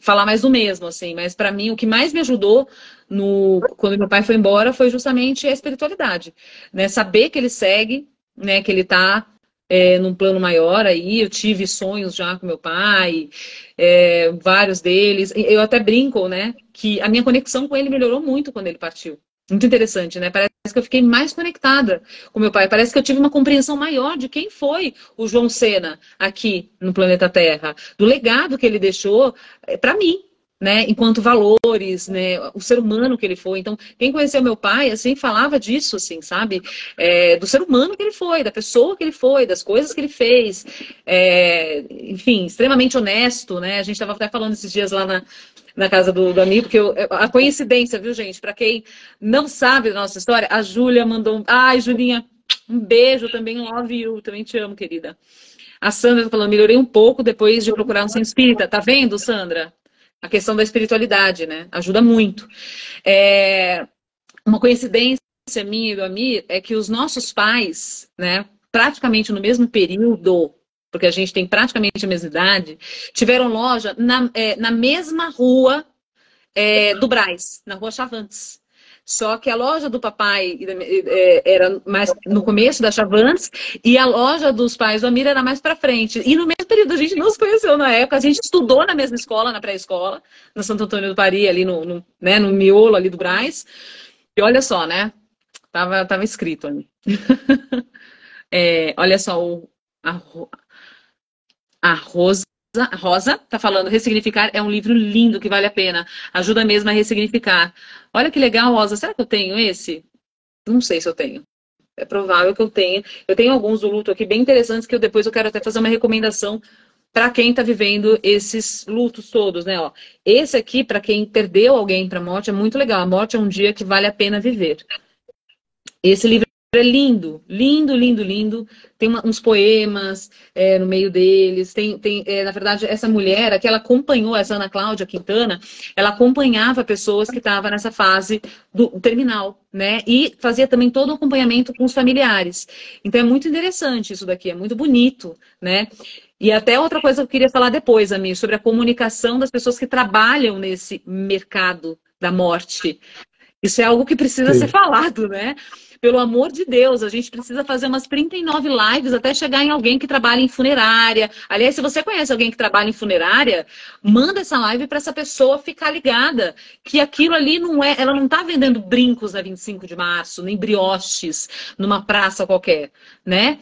falar mais do mesmo, assim. Mas para mim, o que mais me ajudou no quando meu pai foi embora foi justamente a espiritualidade, né? Saber que ele segue, né? Que ele está é, num plano maior aí. Eu tive sonhos já com meu pai, é, vários deles. Eu até brinco, né? Que a minha conexão com ele melhorou muito quando ele partiu. Muito interessante, né? Parece que eu fiquei mais conectada com meu pai. Parece que eu tive uma compreensão maior de quem foi o João Sena aqui no planeta Terra, do legado que ele deixou eh, para mim, né? Enquanto valores, né? O ser humano que ele foi. Então, quem conheceu meu pai, assim, falava disso, assim, sabe? É, do ser humano que ele foi, da pessoa que ele foi, das coisas que ele fez. É, enfim, extremamente honesto, né? A gente estava até falando esses dias lá na, na casa do, do amigo, que eu, a coincidência, viu, gente? Para quem não sabe da nossa história, a Júlia mandou. Ai, Julinha, um beijo também, love you, também te amo, querida. A Sandra falando, melhorei um pouco depois de procurar um centro espírita. Tá vendo, Sandra? A questão da espiritualidade, né? Ajuda muito. É uma coincidência minha e do Amir é que os nossos pais, né, praticamente no mesmo período, porque a gente tem praticamente a mesma idade, tiveram loja na, é, na mesma rua é, do Braz, na rua Chavantes. Só que a loja do papai é, era mais no começo da Chavantes e a loja dos pais do Amir era mais para frente. E no mesmo período a gente não se conheceu na época, a gente estudou na mesma escola, na pré-escola, no Santo Antônio do Pari, ali no, no, né, no miolo ali do Braz. E olha só, né? Tava, tava escrito ali. [LAUGHS] é, olha só, o, a, a Rosa Rosa está falando, ressignificar é um livro lindo que vale a pena. Ajuda mesmo a ressignificar. Olha que legal, Rosa. Será que eu tenho esse? Não sei se eu tenho. É provável que eu tenha. Eu tenho alguns do luto aqui bem interessantes que eu depois eu quero até fazer uma recomendação para quem está vivendo esses lutos todos, né? Ó, esse aqui, para quem perdeu alguém para a morte, é muito legal. A morte é um dia que vale a pena viver. Esse livro é lindo, lindo, lindo, lindo. Tem uma, uns poemas é, no meio deles. Tem, tem é, na verdade, essa mulher, aqui, ela acompanhou, essa Ana Cláudia Quintana, ela acompanhava pessoas que estavam nessa fase do terminal, né? E fazia também todo o acompanhamento com os familiares. Então é muito interessante isso daqui, é muito bonito, né? E até outra coisa que eu queria falar depois, Amir, sobre a comunicação das pessoas que trabalham nesse mercado da morte. Isso é algo que precisa Sim. ser falado, né? Pelo amor de Deus, a gente precisa fazer umas 39 lives até chegar em alguém que trabalha em funerária. Aliás, se você conhece alguém que trabalha em funerária, manda essa live para essa pessoa ficar ligada que aquilo ali não é, ela não está vendendo brincos na 25 de março, nem brioches numa praça qualquer, né?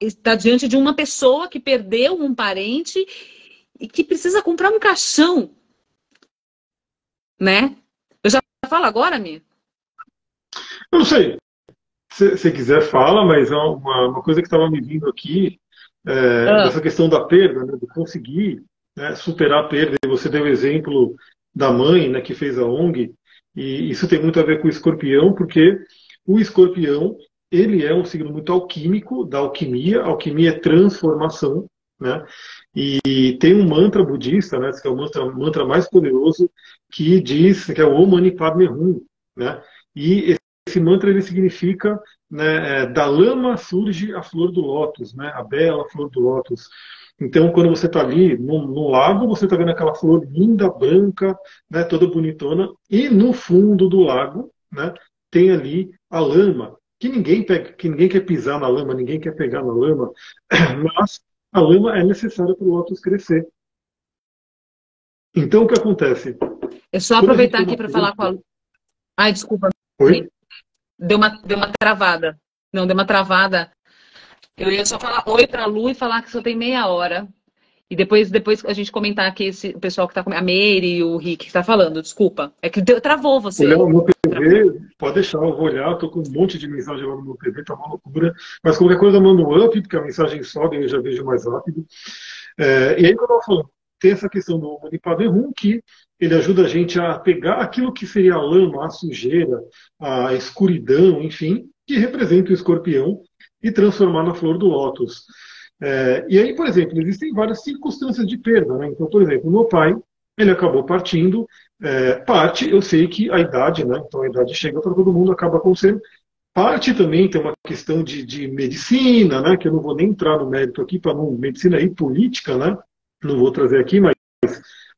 Está é, diante de uma pessoa que perdeu um parente e que precisa comprar um caixão, né? Eu já falo agora, Mi? Eu não sei. Se você quiser, fala, mas é uma, uma coisa que estava me vindo aqui, é, ah. essa questão da perda, né, de conseguir né, superar a perda. E você deu o exemplo da mãe né, que fez a ONG, e isso tem muito a ver com o escorpião, porque o escorpião ele é um signo muito alquímico, da alquimia. alquimia é transformação, né? E tem um mantra budista, né, que é o mantra, mantra mais poderoso, que diz que é o Om Mani Padme Hum, né? E esse mantra ele significa né, é, da lama surge a flor do lótus, né, a bela flor do lótus. Então, quando você está ali no, no, lago, você está vendo aquela flor linda, branca, né, toda bonitona, e no fundo do lago né, tem ali a lama, que ninguém, pega, que ninguém quer pisar na lama, ninguém quer pegar na lama, [CLEARS THROAT] mas a lama é necessária para o lótus crescer. Então, o que acontece? É só aproveitar aqui para falar com a. Ai, desculpa. Oi? Deu uma, deu uma travada. Não, deu uma travada. Eu ia só falar oi para a Lu e falar que só tem meia hora. E depois, depois a gente comentar aqui esse, o pessoal que está com a Meire e o Rick que está falando, desculpa. É que deu, travou você. Olhando no TV, pode deixar, eu vou olhar, estou com um monte de mensagem lá no meu TV, tá uma loucura. Mas qualquer coisa eu mando um up, porque a mensagem sobe e eu já vejo mais rápido. É, e aí, quando eu falo, tem essa questão do Manipaverum, que ele ajuda a gente a pegar aquilo que seria a lama, a sujeira, a escuridão, enfim, que representa o escorpião, e transformar na flor do lótus. É, e aí, por exemplo, existem várias circunstâncias de perda. Né? Então, por exemplo, meu pai, ele acabou partindo. É, parte, eu sei que a idade, né? então a idade chega para todo mundo, acaba acontecendo. Parte também tem uma questão de, de medicina, né? que eu não vou nem entrar no mérito aqui, para não medicina e política, né? Não vou trazer aqui, mas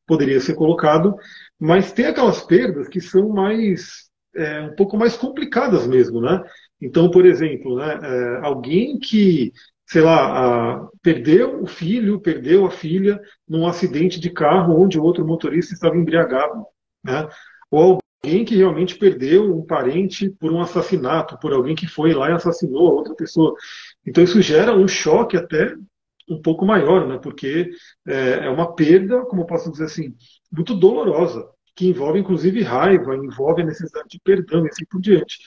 poderia ser colocado. Mas tem aquelas perdas que são mais é, um pouco mais complicadas mesmo, né? Então, por exemplo, né, é, alguém que, sei lá, a, perdeu o filho, perdeu a filha num acidente de carro onde o outro motorista estava embriagado, né? Ou alguém que realmente perdeu um parente por um assassinato, por alguém que foi lá e assassinou a outra pessoa. Então isso gera um choque até um pouco maior, né? porque é, é uma perda, como posso dizer assim, muito dolorosa, que envolve inclusive raiva, envolve a necessidade de perdão e assim por diante.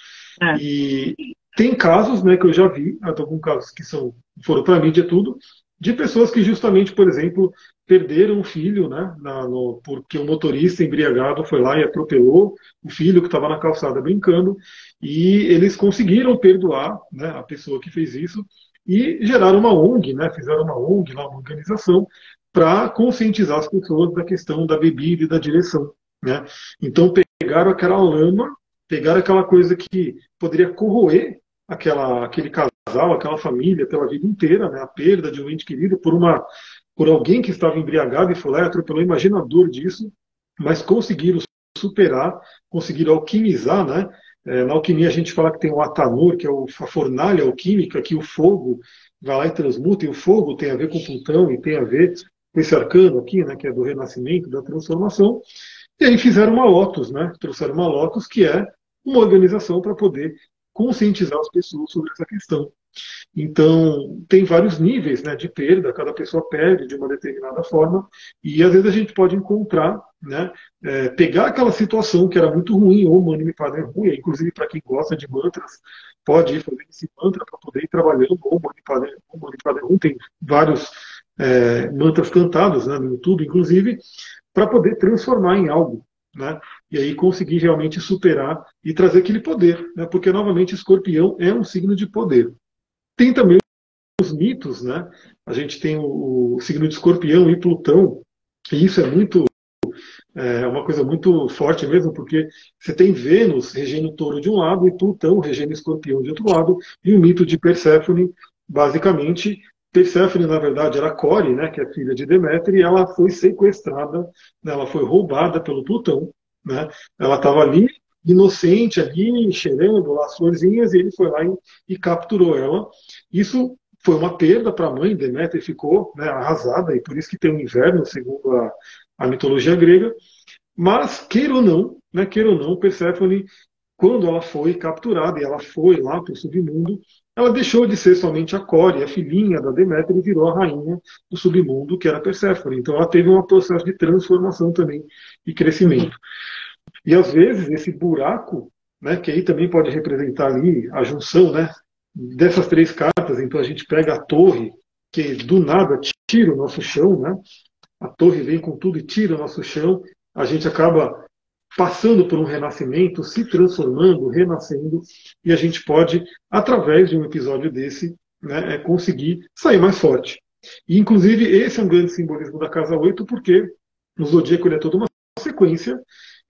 É. E tem casos né, que eu já vi, estou com casos que são, foram para a mídia tudo, de pessoas que justamente, por exemplo, perderam o filho, né, na, no, porque o motorista embriagado foi lá e atropelou o filho que estava na calçada brincando, e eles conseguiram perdoar né, a pessoa que fez isso, e geraram uma ONG, né, fizeram uma ONG, lá, uma organização, para conscientizar as pessoas da questão da bebida e da direção. Né? Então pegaram aquela lama, pegar aquela coisa que poderia corroer aquela, aquele casal, aquela família pela vida inteira, né? a perda de um ente querido por uma por alguém que estava embriagado e foi lá e atropelou, imagina a dor disso, mas conseguiram superar, conseguiram alquimizar, né? É, na alquimia a gente fala que tem o atanur, que é a fornalha alquímica, que o fogo vai lá e transmuta, e o fogo tem a ver com Plutão e tem a ver com esse arcano aqui, né, que é do renascimento, da transformação. E aí fizeram uma Lotus, né? Trouxeram uma Lotus, que é uma organização para poder conscientizar as pessoas sobre essa questão. Então, tem vários níveis né, de perda, cada pessoa perde de uma determinada forma, e às vezes a gente pode encontrar, né, é, pegar aquela situação que era muito ruim, ou uma Padre ruim, inclusive para quem gosta de mantras, pode ir fazendo esse mantra para poder ir trabalhando, ou Mani Padre ruim, tem vários é, mantras cantados né, no YouTube, inclusive, para poder transformar em algo. Né? E aí conseguir realmente superar e trazer aquele poder, né? porque novamente escorpião é um signo de poder. Tem também os mitos, né? A gente tem o, o signo de escorpião e Plutão, e isso é muito é uma coisa muito forte mesmo, porque você tem Vênus regendo touro de um lado e Plutão regendo escorpião de outro lado, e o mito de Perséfone, basicamente, Perséfone, na verdade, era Core, né, que é filha de Deméter, e ela foi sequestrada, né, ela foi roubada pelo Plutão. Né, ela estava ali, inocente, ali, cheirando lá as florzinhas, e ele foi lá e, e capturou ela. Isso foi uma perda para a mãe, Deméter ficou né, arrasada, e por isso que tem um inverno, segundo a, a mitologia grega. Mas, queira ou não, né, queira ou não, Perséfone, quando ela foi capturada e ela foi lá para o submundo, ela deixou de ser somente a Core, a filhinha da Deméter, e virou a rainha do submundo, que era Perséfone. Então ela teve um processo de transformação também e crescimento. E às vezes esse buraco, né, que aí também pode representar ali a junção né, dessas três cartas, então a gente pega a torre, que do nada tira o nosso chão, né? a torre vem com tudo e tira o nosso chão, a gente acaba passando por um renascimento, se transformando, renascendo, e a gente pode, através de um episódio desse, né, é, conseguir sair mais forte. E, inclusive, esse é um grande simbolismo da casa 8, porque no zodíaco ele é toda uma sequência,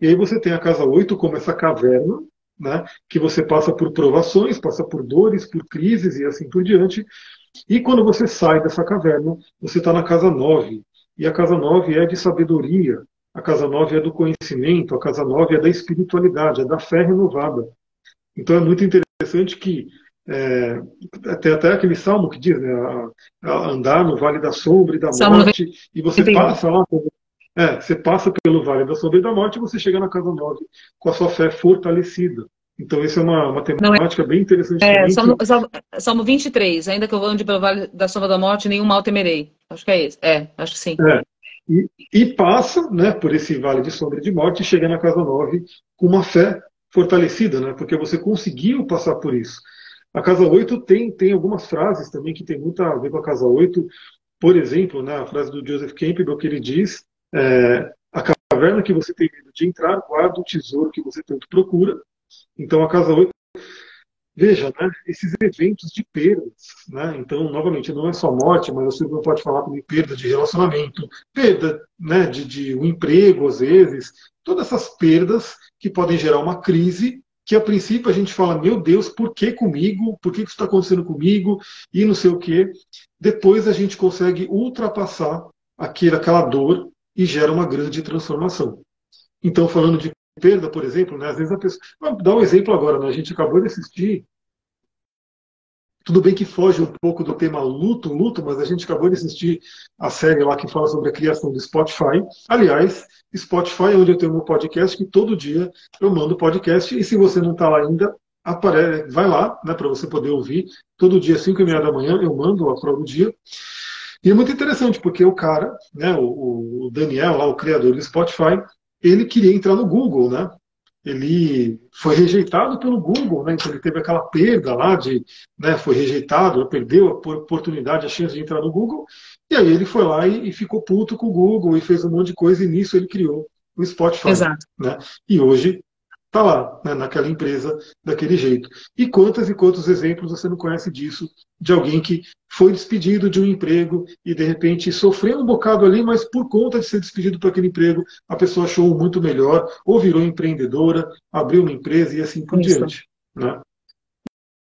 e aí você tem a casa 8 como essa caverna, né, que você passa por provações, passa por dores, por crises e assim por diante. E quando você sai dessa caverna, você está na casa 9. E a casa 9 é de sabedoria, a casa 9 é do conhecimento, a casa 9 é da espiritualidade, é da fé renovada. Então é muito interessante que é, tem até aquele salmo que diz, né, a, a andar no vale da sombra e da morte, e você passa lá, é, você passa pelo vale da sombra e da morte e você chega na casa 9 com a sua fé fortalecida. Então, isso é uma, uma temática Não, é, bem interessante. É, Salmo, Salmo, Salmo 23, ainda que eu ande pelo vale da sombra da morte, nenhum mal temerei. Acho que é isso. É, acho que sim. É, e, e, passa né, por esse vale de sombra de morte e chega na casa 9 com uma fé fortalecida, né, porque você conseguiu passar por isso. A casa 8 tem, tem algumas frases também que tem muito a ver com a casa 8. Por exemplo, né, a frase do Joseph Campbell que ele diz: é, a caverna que você tem medo de entrar, guarda o tesouro que você tanto procura. Então a casa 8 Veja, né, esses eventos de perdas, né, então, novamente, não é só morte, mas você não pode falar também perda de relacionamento, perda né, de, de um emprego, às vezes, todas essas perdas que podem gerar uma crise, que a princípio a gente fala, meu Deus, por que comigo? Por que isso está acontecendo comigo? E não sei o quê. Depois a gente consegue ultrapassar aquela dor e gera uma grande transformação. Então, falando de perda, por exemplo, né? Às vezes a pessoa. Vamos dar um exemplo agora, né? A gente acabou de assistir. Tudo bem que foge um pouco do tema luto, luto, mas a gente acabou de assistir a série lá que fala sobre a criação do Spotify. Aliás, Spotify é onde eu tenho meu podcast, que todo dia eu mando podcast. E se você não está lá ainda, aparece, vai lá, né, para você poder ouvir. Todo dia, 5 e meia da manhã, eu mando a prova do dia. E é muito interessante, porque o cara, né, o, o Daniel, lá, o criador do Spotify, ele queria entrar no Google, né? Ele foi rejeitado pelo Google, né? Então ele teve aquela perda lá de, né? Foi rejeitado, perdeu a oportunidade, a chance de entrar no Google. E aí ele foi lá e, e ficou puto com o Google e fez um monte de coisa e nisso ele criou o Spotify. Exato. Né? E hoje está lá, né, naquela empresa, daquele jeito. E quantos e quantos exemplos você não conhece disso, de alguém que foi despedido de um emprego e de repente sofreu um bocado ali, mas por conta de ser despedido para aquele emprego, a pessoa achou muito melhor, ou virou empreendedora, abriu uma empresa e assim por Isso. diante. Né?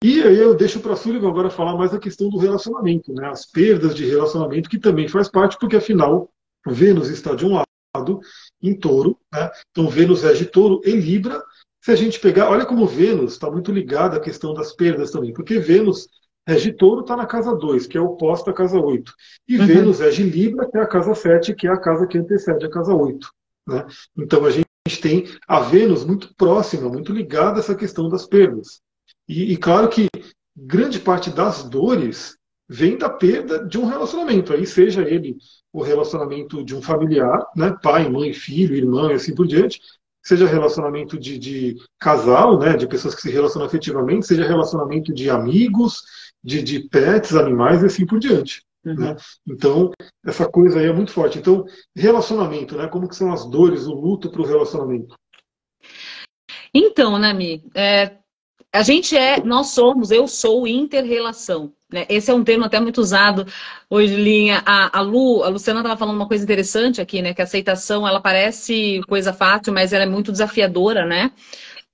E aí eu deixo para a Sullivan agora falar mais a questão do relacionamento, né? as perdas de relacionamento, que também faz parte, porque afinal Vênus está de um lado em touro, né? então Vênus é de touro e Libra, se a gente pegar, olha como Vênus está muito ligada à questão das perdas também, porque Vênus rege touro está na casa 2, que é oposta à casa 8. E uhum. Vênus rege Libra, que é a casa 7, que é a casa que antecede a casa 8. Né? Então a gente tem a Vênus muito próxima, muito ligada a essa questão das perdas. E, e claro que grande parte das dores vem da perda de um relacionamento, aí seja ele o relacionamento de um familiar, né, pai, mãe, filho, irmão e assim por diante, seja relacionamento de, de, casal, né, de pessoas que se relacionam afetivamente, seja relacionamento de amigos, de, de pets, animais e assim por diante. Uhum. Né? Então, essa coisa aí é muito forte. Então, relacionamento, né? Como que são as dores, o luto para o relacionamento? Então, Nami, é, a gente é, nós somos, eu sou inter-relação. Né? Esse é um termo até muito usado hoje, Linha. A, a Lu, a Luciana estava falando uma coisa interessante aqui, né? Que a aceitação, ela parece coisa fácil, mas ela é muito desafiadora, né?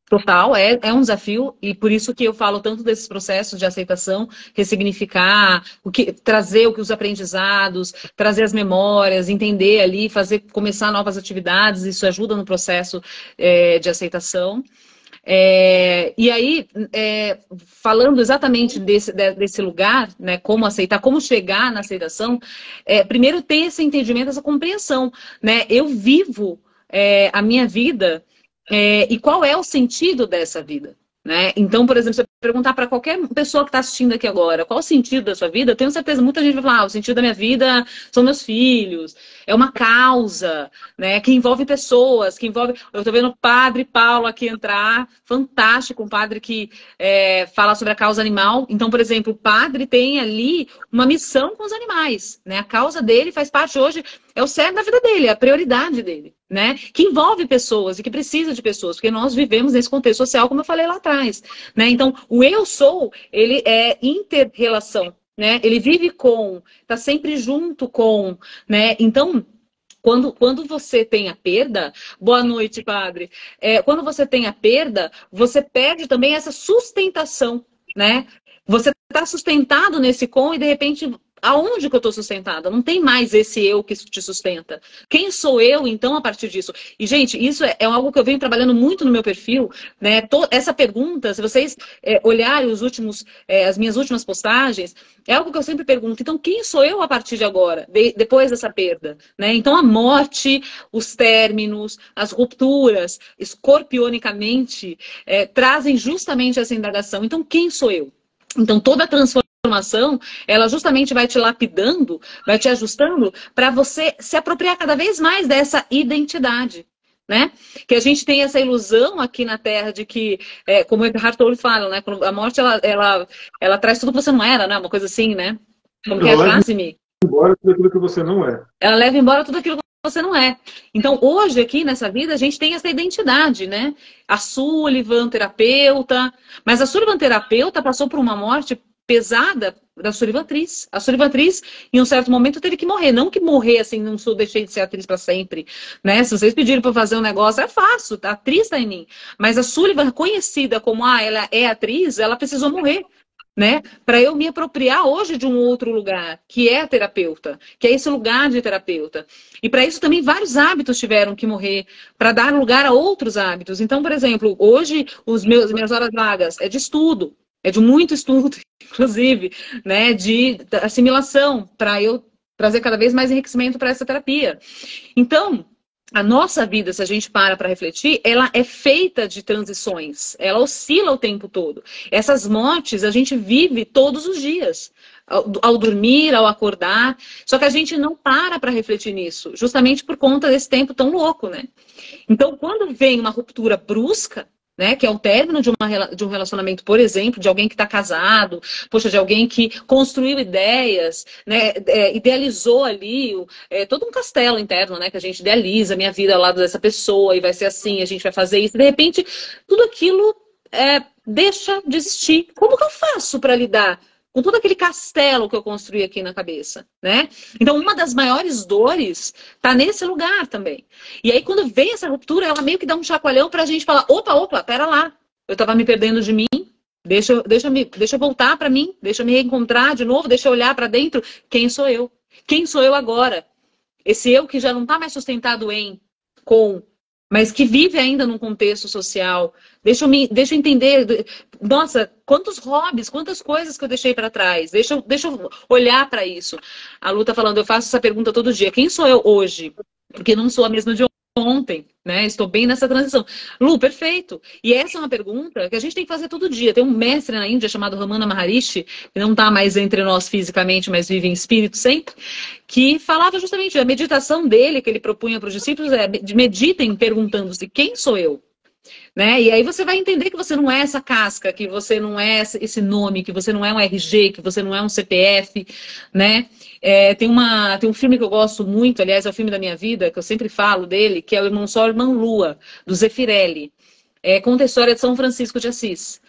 Total, é, é um desafio, e por isso que eu falo tanto desses processos de aceitação, ressignificar, o que, trazer o que os aprendizados, trazer as memórias, entender ali, fazer, começar novas atividades, isso ajuda no processo é, de aceitação. É, e aí, é, falando exatamente desse, desse lugar, né, como aceitar, como chegar na aceitação, é, primeiro ter esse entendimento, essa compreensão. Né? Eu vivo é, a minha vida é, e qual é o sentido dessa vida. Né? Então, por exemplo, perguntar para qualquer pessoa que está assistindo aqui agora qual o sentido da sua vida, eu tenho certeza, muita gente vai falar, ah, o sentido da minha vida são meus filhos, é uma causa, né, que envolve pessoas, que envolve... Eu estou vendo o padre Paulo aqui entrar, fantástico, um padre que é, fala sobre a causa animal. Então, por exemplo, o padre tem ali uma missão com os animais, né? A causa dele faz parte hoje, é o cerne da vida dele, é a prioridade dele né? Que envolve pessoas e que precisa de pessoas, porque nós vivemos nesse contexto social, como eu falei lá atrás, né? Então, eu sou, ele é inter-relação, né? Ele vive com, está sempre junto com, né? Então, quando, quando você tem a perda, boa noite, padre. É, quando você tem a perda, você perde também essa sustentação, né? Você está sustentado nesse com e de repente aonde que eu estou sustentada? Não tem mais esse eu que te sustenta. Quem sou eu, então, a partir disso? E, gente, isso é, é algo que eu venho trabalhando muito no meu perfil, né? essa pergunta, se vocês é, olharem os últimos, é, as minhas últimas postagens, é algo que eu sempre pergunto. Então, quem sou eu a partir de agora, de, depois dessa perda? Né? Então, a morte, os términos, as rupturas, escorpionicamente, é, trazem justamente essa indagação. Então, quem sou eu? Então, toda a transformação ela justamente vai te lapidando, vai te ajustando para você se apropriar cada vez mais dessa identidade. Né? Que a gente tem essa ilusão aqui na Terra de que, é, como o Eckhart Tolle fala, né? A morte ela, ela, ela traz tudo que você não era, né? Uma coisa assim, né? Como que é a frase, Mi? embora tudo aquilo que você não é. Ela leva embora tudo aquilo que você não é. Então, hoje aqui nessa vida, a gente tem essa identidade, né? A Sullivan, terapeuta. Mas a Sullivan, terapeuta, passou por uma morte pesada da Surivatriz. A Surivatriz, em um certo momento, teve que morrer. Não que morrer assim, não sou deixei de ser atriz para sempre. Né? Se vocês pedirem para fazer um negócio, é fácil, a atriz está em mim. Mas a Sullivan, conhecida como ah, ela é atriz, ela precisou morrer. Né? Para eu me apropriar hoje de um outro lugar, que é terapeuta, que é esse lugar de terapeuta. E para isso também vários hábitos tiveram que morrer, para dar lugar a outros hábitos. Então, por exemplo, hoje os meus minhas horas vagas é de estudo, é de muito estudo, [LAUGHS] inclusive, né, de assimilação, para eu trazer cada vez mais enriquecimento para essa terapia. Então, a nossa vida, se a gente para para refletir, ela é feita de transições, ela oscila o tempo todo. Essas mortes a gente vive todos os dias, ao, dormir, ao acordar, só que a gente não para para refletir nisso, justamente por conta desse tempo tão louco, né? Então, quando vem uma ruptura brusca, né? Que é o término de, uma, de um relacionamento, por exemplo, de alguém que está casado, poxa, de alguém que construiu ideias, né? É, idealizou ali é, todo um castelo interno, né? Que a gente idealiza a minha vida ao lado dessa pessoa e vai ser assim, a gente vai fazer isso. De repente, tudo aquilo é, deixa de existir. Como que eu faço para lidar com todo aquele castelo que eu construí aqui na cabeça, né? Então, uma das maiores dores tá nesse lugar também. E aí, quando vem essa ruptura, ela meio que dá um chacoalhão pra gente falar: opa, opa, pera lá, eu tava me perdendo de mim, deixa, deixa, me, deixa eu voltar para mim, deixa eu me reencontrar de novo, deixa eu olhar para dentro. Quem sou eu? Quem sou eu agora? Esse eu que já não tá mais sustentado em, com, mas que vive ainda num contexto social. Deixa eu, me, deixa eu entender, nossa, quantos hobbies, quantas coisas que eu deixei para trás. Deixa eu, deixa eu olhar para isso. A Lu tá falando, eu faço essa pergunta todo dia. Quem sou eu hoje? Porque não sou a mesma de ontem, né? Estou bem nessa transição. Lu, perfeito. E essa é uma pergunta que a gente tem que fazer todo dia. Tem um mestre na Índia chamado Ramana Maharishi, que não está mais entre nós fisicamente, mas vive em espírito sempre, que falava justamente a meditação dele que ele propunha para os discípulos é meditem perguntando-se quem sou eu? Né? E aí você vai entender que você não é essa casca, que você não é esse nome, que você não é um RG, que você não é um CPF, né? É, tem, uma, tem um filme que eu gosto muito, aliás, é o filme da minha vida, que eu sempre falo dele, que é o Irmão Sol, Irmão Lua, do Zeffirelli. É, conta a história de São Francisco de Assis.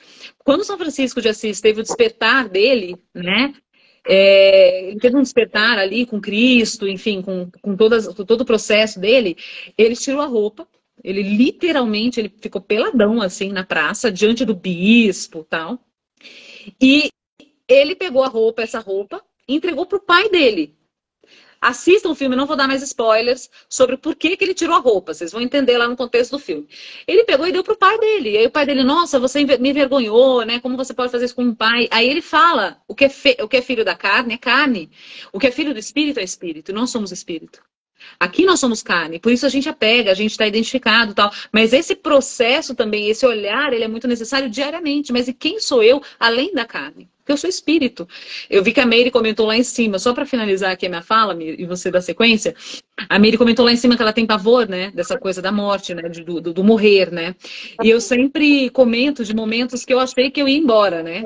Quando São Francisco de Assis teve o despertar dele, né? É, ele teve um despertar ali com Cristo, enfim, com, com, todas, com todo o processo dele, ele tirou a roupa, ele literalmente ele ficou peladão assim na praça, diante do bispo tal. E ele pegou a roupa, essa roupa, e entregou para o pai dele. Assistam o filme, não vou dar mais spoilers sobre por que, que ele tirou a roupa. Vocês vão entender lá no contexto do filme. Ele pegou e deu pro pai dele. E aí o pai dele, nossa, você me envergonhou, né? Como você pode fazer isso com um pai? Aí ele fala: o que é, o que é filho da carne é carne. O que é filho do espírito é espírito. Nós somos espírito. Aqui nós somos carne, por isso a gente apega, a gente está identificado tal. Mas esse processo também, esse olhar, ele é muito necessário diariamente. Mas e quem sou eu além da carne? Porque eu sou espírito. Eu vi que a Meire comentou lá em cima, só para finalizar aqui a minha fala, e você da sequência, a Meire comentou lá em cima que ela tem pavor, né, dessa coisa da morte, né, do, do, do morrer, né. E eu sempre comento de momentos que eu achei que eu ia embora, né.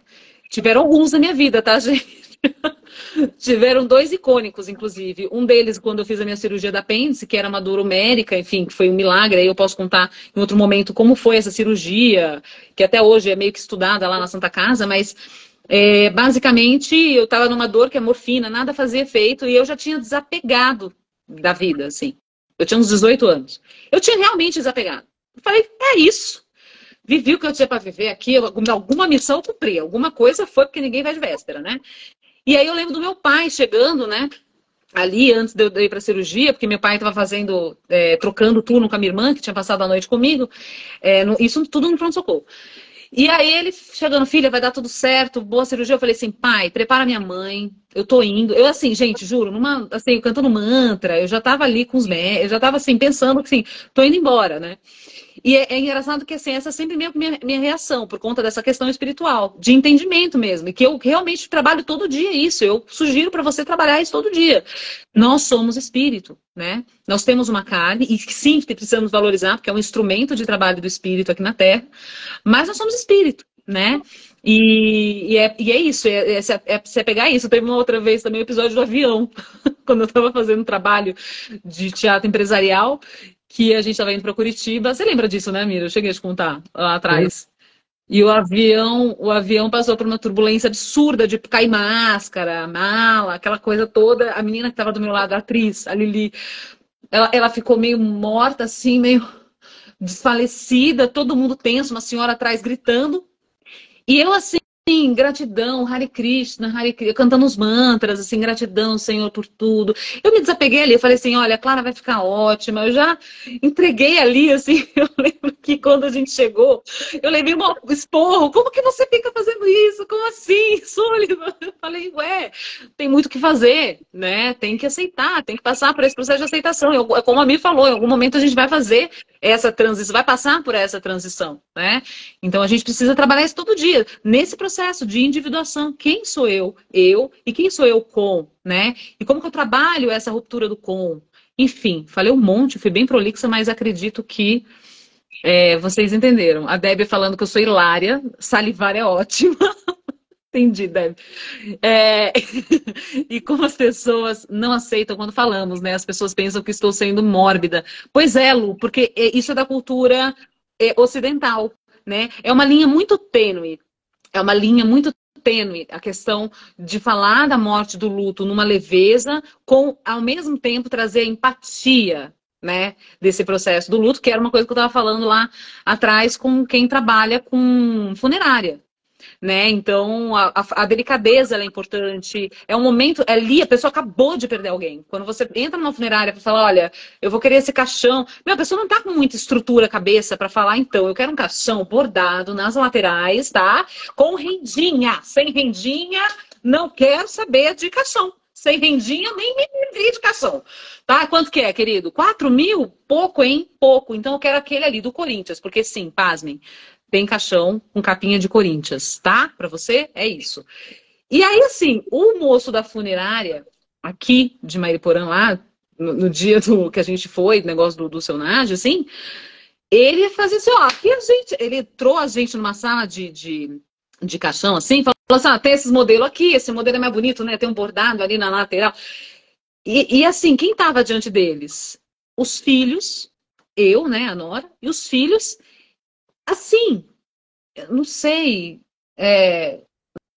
Tiveram alguns na minha vida, tá, gente? [LAUGHS] Tiveram dois icônicos, inclusive. Um deles, quando eu fiz a minha cirurgia da apêndice, que era uma dor homérica, enfim, que foi um milagre. Aí eu posso contar em outro momento como foi essa cirurgia, que até hoje é meio que estudada lá na Santa Casa, mas é, basicamente, eu estava numa dor que é morfina, nada fazia efeito, e eu já tinha desapegado da vida, assim. Eu tinha uns 18 anos. Eu tinha realmente desapegado. Eu falei, é isso. Vivi o que eu tinha para viver aqui, alguma missão eu cumpri, alguma coisa foi porque ninguém vai de véspera, né? E aí eu lembro do meu pai chegando, né? Ali, antes de eu ir para cirurgia, porque meu pai estava fazendo, é, trocando turno com a minha irmã, que tinha passado a noite comigo, é, no, isso tudo no pronto-socorro. E aí ele chegando, filha, vai dar tudo certo, boa cirurgia. Eu falei assim, pai, prepara minha mãe, eu tô indo. Eu assim, gente, juro, numa, assim, cantando mantra, eu já tava ali com os médicos, eu já tava assim, pensando que assim, tô indo embora, né? E é, é, engraçado que assim, essa é sempre minha, minha, reação, por conta dessa questão espiritual, de entendimento mesmo, e que eu realmente trabalho todo dia isso. Eu sugiro para você trabalhar isso todo dia. Nós somos espírito, né? Nós temos uma carne, e sim, precisamos valorizar, porque é um instrumento de trabalho do espírito aqui na Terra, mas nós somos espírito, né? E, e, é, e é isso, é, é, é, você pegar isso. Teve uma outra vez também o um episódio do avião, [LAUGHS] quando eu estava fazendo trabalho de teatro empresarial, que a gente estava indo para Curitiba. Você lembra disso, né, Mira? Eu cheguei a te contar lá atrás. E o avião, o avião passou por uma turbulência absurda de cair máscara, mala, aquela coisa toda. A menina que estava do meu lado, a atriz, a Lili, ela, ela ficou meio morta, assim, meio desfalecida, todo mundo tenso, uma senhora atrás gritando. E eu, assim, Sim, gratidão, Hare Krishna, Hare Krishna, cantando os mantras, assim, gratidão, Senhor, por tudo. Eu me desapeguei ali, falei assim, olha, a Clara vai ficar ótima. Eu já entreguei ali, assim, [LAUGHS] eu lembro que quando a gente chegou, eu levei um esporro, como que você fica fazendo isso? Como assim, [LAUGHS] Súlivan? Eu falei, ué, tem muito o que fazer, né? Tem que aceitar, tem que passar por esse processo de aceitação. Eu, como a Mi falou, em algum momento a gente vai fazer essa transição, vai passar por essa transição, né? Então a gente precisa trabalhar isso todo dia, nesse processo de individuação. Quem sou eu? Eu. E quem sou eu com? Né? E como que eu trabalho essa ruptura do com? Enfim, falei um monte, fui bem prolixa, mas acredito que É, vocês entenderam. A Debbie falando que eu sou hilária, salivar é ótima. [LAUGHS] Entendi, Deb. É... [LAUGHS] e como as pessoas não aceitam quando falamos, né? As pessoas pensam que estou sendo mórbida. Pois é, Lu, porque é, isso é da cultura é, ocidental, né? É uma linha muito tênue. É uma linha muito tênue a questão de falar da morte do luto numa leveza, com ao mesmo tempo trazer empatia, né, desse processo do luto, que era uma coisa que eu estava falando lá atrás com quem trabalha com funerária né? Então a, a, delicadeza é importante. É um momento é ali a pessoa acabou de perder alguém. Quando você entra numa funerária para falar, olha, eu vou querer esse caixão, meu, a pessoa não tá com muita estrutura cabeça para falar, então eu quero um caixão bordado nas laterais, tá? Com rendinha, sem rendinha, não quero saber de caixão. Sem rendinha, nem me de caixão. Tá? Quanto que é, querido? 4 mil? Pouco, hein? Pouco. Então eu quero aquele ali do Corinthians, porque sim, pasmem tem caixão com capinha de Corinthians, tá? Para você, é isso. E aí, assim, o moço da funerária, aqui de Mariporã, lá, no, no, dia do que a gente foi, negócio do, do seu Nádio, assim, ele fazia assim, ó, aqui a gente, ele entrou a gente numa sala de, de, caixão, assim, falou assim, ah, tem esses modelos aqui, esse modelo é mais bonito, né? Tem um bordado ali na lateral. E, e assim, quem estava diante deles? Os filhos, eu, né, a Nora, e os filhos assim, não sei, é,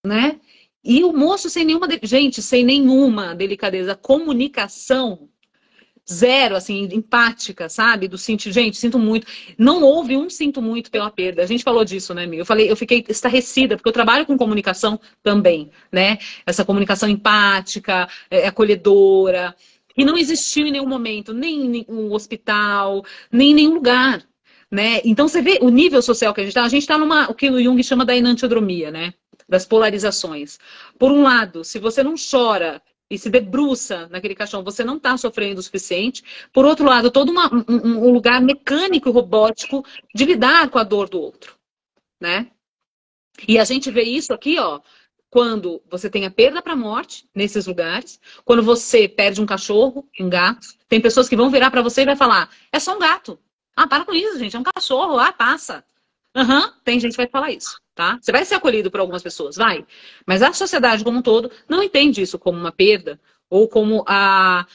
né? E o moço sem nenhuma, gente, sem nenhuma delicadeza, comunicação zero, assim, empática, sabe? Do sentir, gente, sinto muito. Não houve um sinto muito pela perda. A gente falou disso, né, Mi? Eu falei, eu fiquei estarrecida, porque eu trabalho com comunicação também, né? Essa comunicação empática, é, acolhedora. E não existiu em nenhum momento, nem em um hospital, nem em nenhum lugar. Né? Então você vê o nível social que a gente está. A gente está numa o que o Jung chama da enantiodromia, né? Das polarizações. Por um lado, se você não chora e se debruça naquele caixão, você não está sofrendo o suficiente. Por outro lado, todo uma, um, um, lugar mecânico e robótico de lidar com a dor do outro, né? E a gente vê isso aqui, ó, quando você tem a perda para a morte nesses lugares, quando você perde um cachorro, um gato, tem pessoas que vão virar para você e vai falar: é só um gato. Ah, para com isso, gente. É um cachorro. Ah, passa. Aham, uhum, tem gente que vai falar isso, tá? Você vai ser acolhido por algumas pessoas, vai. Mas a sociedade como um todo não entende isso como uma perda ou como a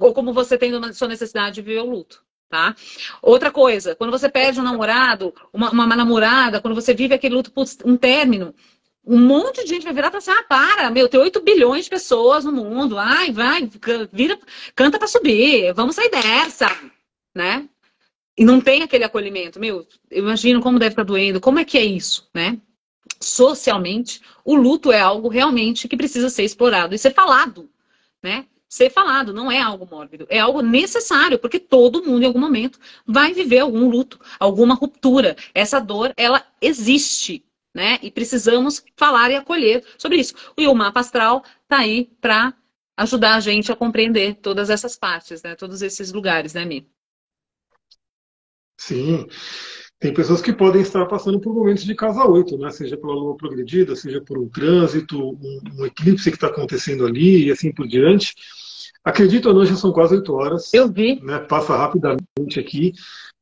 ou como você tem uma sua necessidade de viver o luto, tá? Outra coisa, quando você perde um namorado, uma, uma namorada, quando você vive aquele luto por um término, um monte de gente vai virar e falar assim: ah, para, meu, tem 8 bilhões de pessoas no mundo, ai, vai, vira, canta para subir, vamos sair dessa, né? E não tem aquele acolhimento. Meu, eu imagino como deve estar doendo, como é que é isso, né? Socialmente, o luto é algo realmente que precisa ser explorado e ser falado, né? Ser falado, não é algo mórbido, é algo necessário, porque todo mundo em algum momento vai viver algum luto, alguma ruptura. Essa dor, ela existe, né? E precisamos falar e acolher sobre isso. E o mapa astral tá aí para ajudar a gente a compreender todas essas partes, né? Todos esses lugares, né, Mi? Sim. Tem pessoas que podem estar passando por momentos de casa 8, né? seja pela lua progredida, seja por um trânsito, um, um eclipse que está acontecendo ali e assim por diante. Acredito ou não, já são quase 8 horas. Eu vi. Né? Passa rapidamente aqui.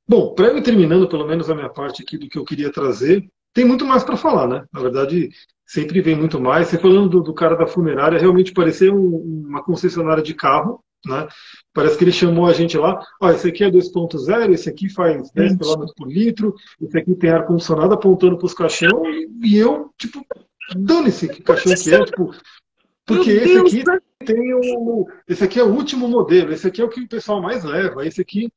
Bom, para eu terminando pelo menos a minha parte aqui do que eu queria trazer, tem muito mais para falar, né? Na verdade, sempre vem muito mais. Você falando do, do cara da funerária, realmente parecia um, uma concessionária de carro, né? Parece que ele chamou a gente lá, ó, esse aqui é 2.0, esse aqui faz 10 km por litro, esse aqui tem ar-condicionado apontando para os caixão, e eu, tipo, dane-se que caixão que é, tipo, porque esse aqui tem o. Esse aqui é o último modelo, esse aqui é o que o pessoal mais leva, esse aqui.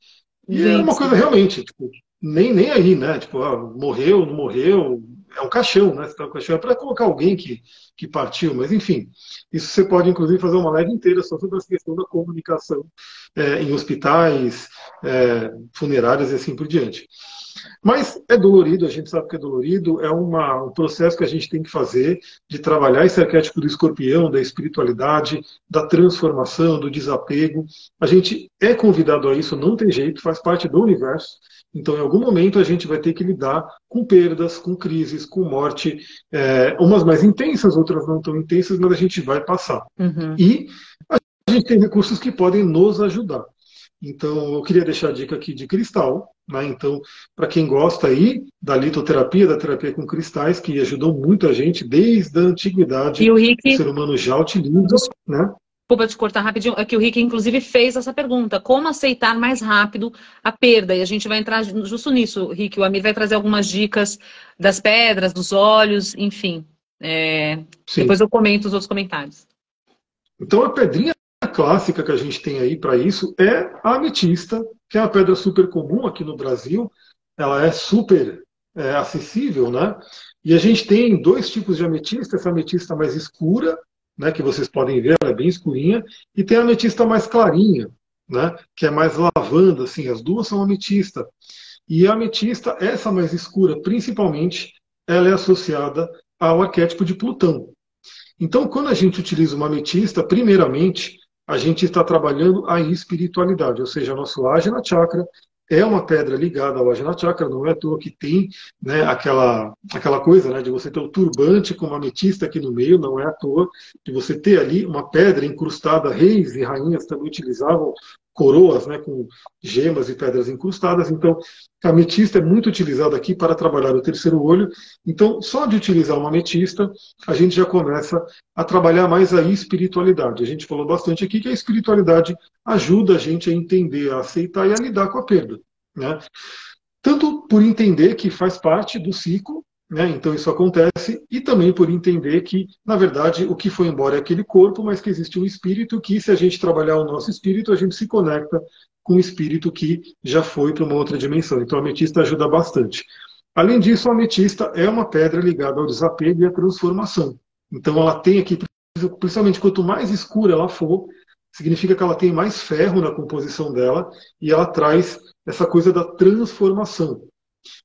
E é uma coisa realmente, tipo, nem, nem aí, né? Tipo, ah, morreu, não morreu, é um caixão, né? Você tá um caixão é para colocar alguém que, que partiu, mas enfim. Isso você pode, inclusive, fazer uma live inteira só sobre essa questão da comunicação é, em hospitais, é, funerárias e assim por diante. Mas é dolorido, a gente sabe que é dolorido, é uma, um processo que a gente tem que fazer de trabalhar esse arquétipo do escorpião, da espiritualidade, da transformação, do desapego. A gente é convidado a isso, não tem jeito, faz parte do universo. Então, em algum momento, a gente vai ter que lidar com perdas, com crises, com morte, é, umas mais intensas, outras não tão intensas, mas a gente vai passar. Uhum. E a gente tem recursos que podem nos ajudar. Então, eu queria deixar a dica aqui de cristal. Né? Então, para quem gosta aí da litoterapia, da terapia com cristais, que ajudou muito a gente desde a antiguidade, e o, Rick... o ser humano já utiliza. Né? Desculpa te cortar rapidinho, é que o Rick, inclusive, fez essa pergunta: como aceitar mais rápido a perda? E a gente vai entrar justo nisso, Rick. O Amir vai trazer algumas dicas das pedras, dos olhos, enfim. É... Depois eu comento os outros comentários. Então, a pedrinha clássica que a gente tem aí para isso é a ametista, que é uma pedra super comum aqui no Brasil. Ela é super é, acessível, né? E a gente tem dois tipos de ametista, essa ametista mais escura, né, que vocês podem ver, ela é bem escurinha, e tem a ametista mais clarinha, né, que é mais lavanda, assim, as duas são ametista. E a ametista, essa mais escura, principalmente, ela é associada ao arquétipo de Plutão. Então, quando a gente utiliza uma ametista, primeiramente, a gente está trabalhando a espiritualidade, ou seja, nosso Ajna Chakra é uma pedra ligada ao Ajna Chakra, não é à toa que tem né, aquela, aquela coisa né, de você ter o turbante com uma ametista aqui no meio, não é à toa de você ter ali uma pedra incrustada, reis e rainhas também utilizavam coroas né, com gemas e pedras incrustadas. Então, a ametista é muito utilizada aqui para trabalhar o terceiro olho. Então, só de utilizar uma ametista, a gente já começa a trabalhar mais a espiritualidade. A gente falou bastante aqui que a espiritualidade ajuda a gente a entender, a aceitar e a lidar com a perda. Né? Tanto por entender que faz parte do ciclo né? Então isso acontece, e também por entender que, na verdade, o que foi embora é aquele corpo, mas que existe um espírito que, se a gente trabalhar o nosso espírito, a gente se conecta com o espírito que já foi para uma outra dimensão. Então a ametista ajuda bastante. Além disso, a ametista é uma pedra ligada ao desapego e à transformação. Então ela tem aqui, principalmente quanto mais escura ela for, significa que ela tem mais ferro na composição dela e ela traz essa coisa da transformação.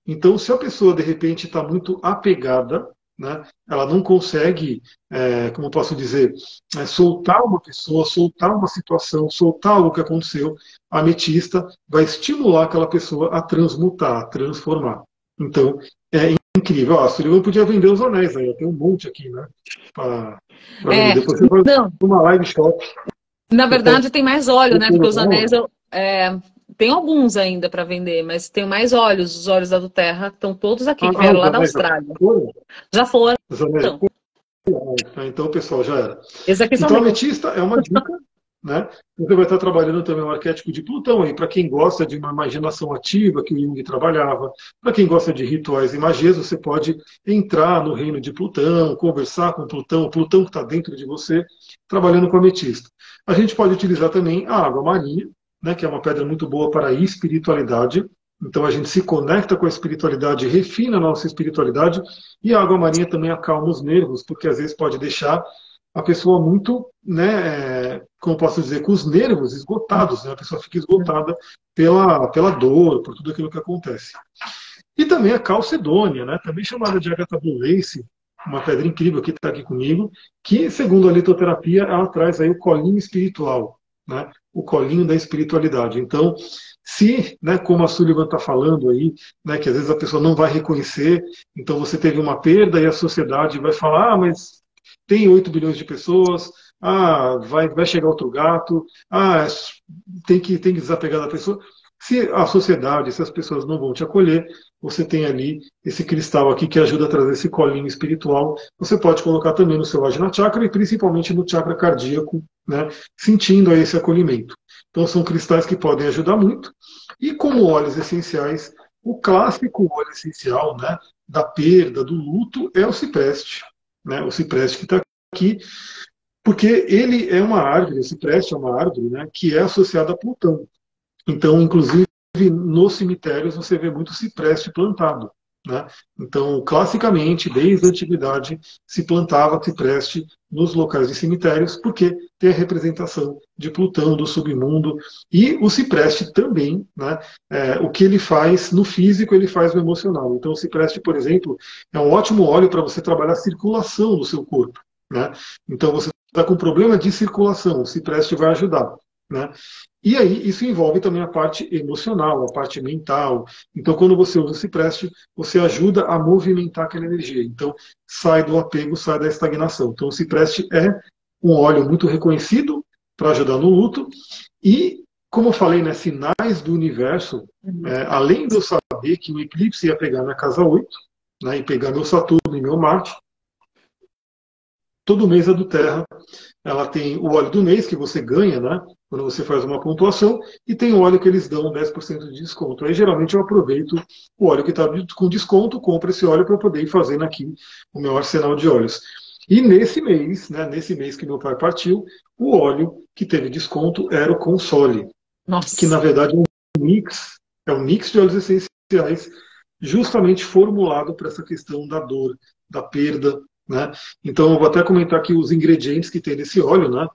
Então, se a pessoa de repente está muito apegada, né, ela não consegue, é, como posso dizer, é, soltar uma pessoa, soltar uma situação, soltar algo que aconteceu, a ametista vai estimular aquela pessoa a transmutar, a transformar. Então, é incrível. Ó, a Sullivan podia vender os anéis aí, tem um monte aqui, né? Pra, pra é, Depois você não. uma live shop. Na verdade, tem mais óleo, né? Porque os anéis eu, é, tem alguns ainda para vender, mas tem mais olhos. Os olhos da do Terra estão todos aqui, ah, que vieram lá da Austrália. Já foram. Então. então, pessoal, já era. Então, a ametista é uma dica. Né? Você vai estar trabalhando também o arquétipo de Plutão aí, para quem gosta de uma imaginação ativa que o Jung trabalhava, para quem gosta de rituais e magias, você pode entrar no reino de Plutão, conversar com Plutão, o Plutão que está dentro de você, trabalhando com ametista. A gente pode utilizar também a água marinha, né, que é uma pedra muito boa para a espiritualidade. Então a gente se conecta com a espiritualidade, refina a nossa espiritualidade e a água marinha também acalma os nervos, porque às vezes pode deixar a pessoa muito, né, é, como posso dizer, com os nervos esgotados, né? a pessoa fica esgotada pela, pela dor, por tudo aquilo que acontece. E também a calcedônia, né, também chamada de Agatha Lace, uma pedra incrível que está aqui comigo, que segundo a litoterapia ela traz aí o colinho espiritual, né? O colinho da espiritualidade. Então, se, né, como a Sullivan está falando aí, né, que às vezes a pessoa não vai reconhecer, então você teve uma perda e a sociedade vai falar, ah, mas tem 8 bilhões de pessoas, ah, vai, vai chegar outro gato, ah, tem que, tem que desapegar da pessoa. Se a sociedade, se as pessoas não vão te acolher, você tem ali esse cristal aqui que ajuda a trazer esse colinho espiritual. Você pode colocar também no seu Ajna Chakra e principalmente no chakra cardíaco, né, sentindo esse acolhimento. Então são cristais que podem ajudar muito. E como óleos essenciais, o clássico óleo essencial né, da perda, do luto, é o cipreste. Né, o cipreste que está aqui, porque ele é uma árvore, o cipreste é uma árvore né, que é associada a Plutão. Então, inclusive, nos cemitérios você vê muito cipreste plantado. Né? Então, classicamente, desde a antiguidade, se plantava cipreste nos locais de cemitérios, porque tem a representação de Plutão, do submundo, e o cipreste também, né? É, o que ele faz no físico, ele faz no emocional. Então, o cipreste, por exemplo, é um ótimo óleo para você trabalhar a circulação do seu corpo. Né? Então, você está com problema de circulação, o cipreste vai ajudar. Né? E aí isso envolve também a parte emocional, a parte mental. Então, quando você usa o cipreste, você ajuda a movimentar aquela energia. Então, sai do apego, sai da estagnação. Então, o cipreste é um óleo muito reconhecido para ajudar no luto e como eu falei, né, sinais do universo, uhum. é, além de eu saber que o eclipse ia pegar na casa 8, né, e pegar meu Saturno e meu Marte, todo mês a do Terra, ela tem o óleo do mês que você ganha, né, quando você faz uma pontuação, e tem o óleo que eles dão 10% de desconto. Aí geralmente eu aproveito o óleo que está com desconto, compro esse óleo para poder ir fazendo aqui o meu arsenal de óleos. E nesse mês, né, nesse mês que meu pai partiu, o óleo que teve desconto era o Console. Nossa. que na verdade é um mix, é um mix de óleos essenciais justamente formulado para essa questão da dor, da perda, né? Então, eu vou até comentar aqui os ingredientes que tem nesse óleo. Né?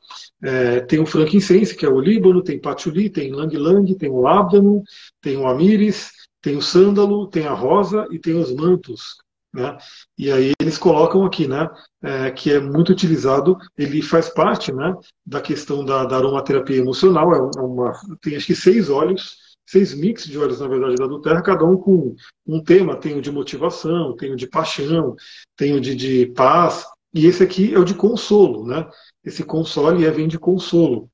É, tem o frankincense, que é o líbano, tem patchouli, tem lang-lang, tem o lábdano, tem o amires, tem o sândalo, tem a rosa e tem os mantos. Né? E aí eles colocam aqui, né, é, que é muito utilizado, ele faz parte né, da questão da, da aromaterapia emocional, é uma, tem acho que seis óleos, seis mix de óleos, na verdade, da Duterra, cada um com um tema, tem o de motivação, tem o de paixão, tem o de, de paz, e esse aqui é o de consolo, né? Esse console é, vem de consolo.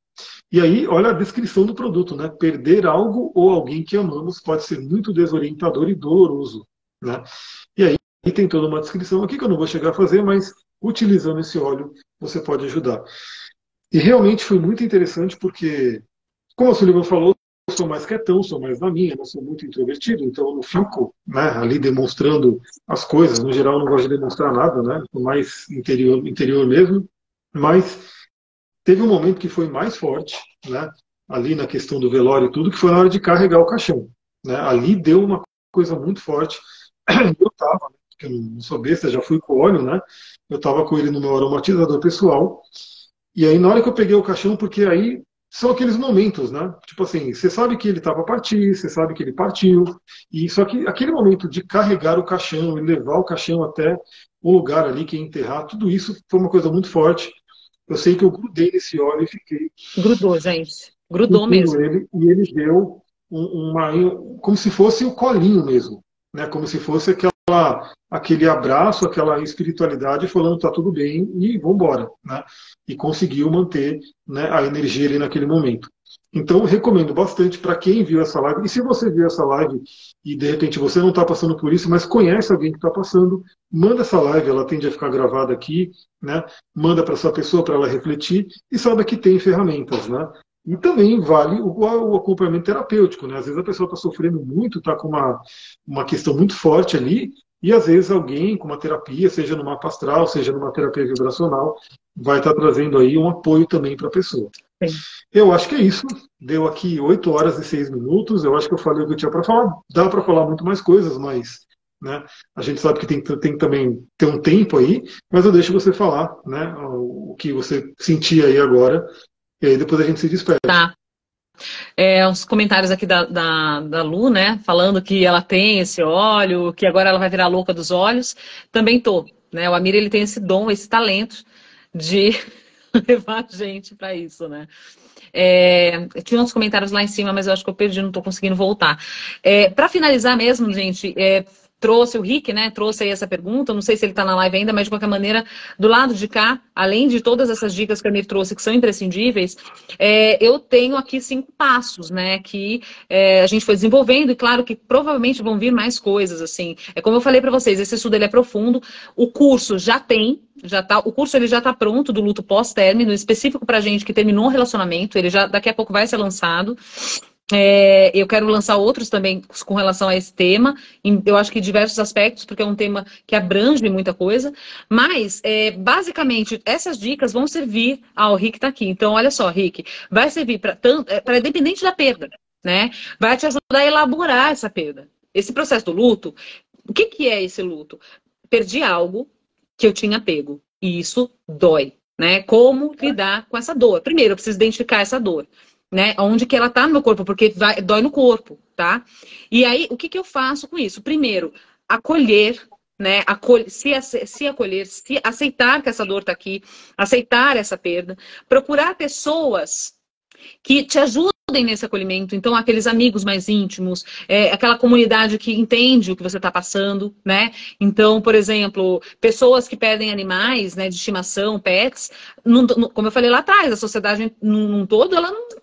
E aí, olha a descrição do produto, né? Perder algo ou alguém que amamos pode ser muito desorientador e doloroso, né? E aí, e tem toda uma descrição aqui que eu não vou chegar a fazer, mas utilizando esse óleo você pode ajudar. E realmente foi muito interessante porque, como a Sullivan falou, eu sou mais quietão, sou mais na minha, não sou muito introvertido, então eu não fico né, ali demonstrando as coisas. No geral, eu não gosto de demonstrar nada, né? Mais interior, interior mesmo. Mas teve um momento que foi mais forte, né? Ali na questão do velório e tudo, que foi na hora de carregar o caixão. Né? Ali deu uma coisa muito forte. Eu estava, que eu não sou besta, já fui com óleo, né? Eu estava com ele no meu aromatizador pessoal. E aí, na hora que eu peguei o caixão, porque aí são aqueles momentos, né? Tipo assim, você sabe que ele estava a partir, você sabe que ele partiu, e só que aquele momento de carregar o caixão e levar o caixão até o lugar ali que enterrar, tudo isso foi uma coisa muito forte. Eu sei que eu grudei nesse óleo e fiquei. Grudou, gente. Grudou mesmo. Ele, e ele deu uma. como se fosse o colinho mesmo. Né? Como se fosse aquela, aquele abraço, aquela espiritualidade falando tá tudo bem e vamos embora, né? E conseguiu manter né, a energia ali naquele momento. Então, recomendo bastante para quem viu essa live. E se você viu essa live e de repente você não está passando por isso, mas conhece alguém que está passando, manda essa live, ela tende a ficar gravada aqui, né? Manda para essa pessoa para ela refletir e saiba que tem ferramentas, né? E também vale o, o acompanhamento terapêutico, né? Às vezes a pessoa está sofrendo muito, está com uma, uma questão muito forte ali, e às vezes alguém com uma terapia, seja no mapa astral, seja numa terapia vibracional, vai estar tá trazendo aí um apoio também para a pessoa. Sim. Eu acho que é isso. Deu aqui 8 horas e 6 minutos. Eu acho que eu falei o que eu tinha para falar. Dá para falar muito mais coisas, mas né, a gente sabe que tem, tem que também ter um tempo aí. Mas eu deixo você falar né, o que você sentia aí agora e aí depois a gente se despede. Tá. É, os comentários aqui da, da, da, Lu, né? Falando que ela tem esse óleo, que agora ela vai virar louca dos olhos. Também tô. Né? O Amir ele tem esse dom, esse talento de [LAUGHS] levar gente para isso, né? É, tinha uns comentários lá em cima, mas eu acho que eu perdi, não estou conseguindo voltar. É, para finalizar mesmo, gente, é, trouxe o Rick, né? Trouxe aí essa pergunta. Não sei se ele está na live ainda, mas de qualquer maneira, do lado de cá, além de todas essas dicas que a Mir trouxe, que são imprescindíveis, é, eu tenho aqui cinco passos, né? Que é, a gente foi desenvolvendo, e claro que provavelmente vão vir mais coisas, assim. É como eu falei para vocês, esse estudo ele é profundo, o curso já tem, já tá, o curso ele já está pronto do luto pós-término, específico para gente que terminou um relacionamento, ele já daqui a pouco vai ser lançado. É, eu quero lançar outros também com relação a esse tema, em, eu acho que diversos aspectos, porque é um tema que abrange muita coisa. Mas, é, basicamente, essas dicas vão servir ao Rick está aqui. Então, olha só, Rick, vai servir para é, independente da perda, né? Vai te ajudar a elaborar essa perda. Esse processo do luto, o que, que é esse luto? Perdi algo que eu tinha pego. E isso dói, né? Como lidar com essa dor? Primeiro, eu preciso identificar essa dor né? Onde que ela tá no meu corpo, porque vai, dói no corpo, tá? E aí, o que, que eu faço com isso? Primeiro, acolher, né? Acolher, se, se acolher, se aceitar que essa dor tá aqui, aceitar essa perda, procurar pessoas que te ajudem nesse acolhimento. Então, aqueles amigos mais íntimos, é, aquela comunidade que entende o que você está passando, né? Então, por exemplo, pessoas que pedem animais, né, de estimação, pets, como eu falei lá atrás, a sociedade num, num todo, ela não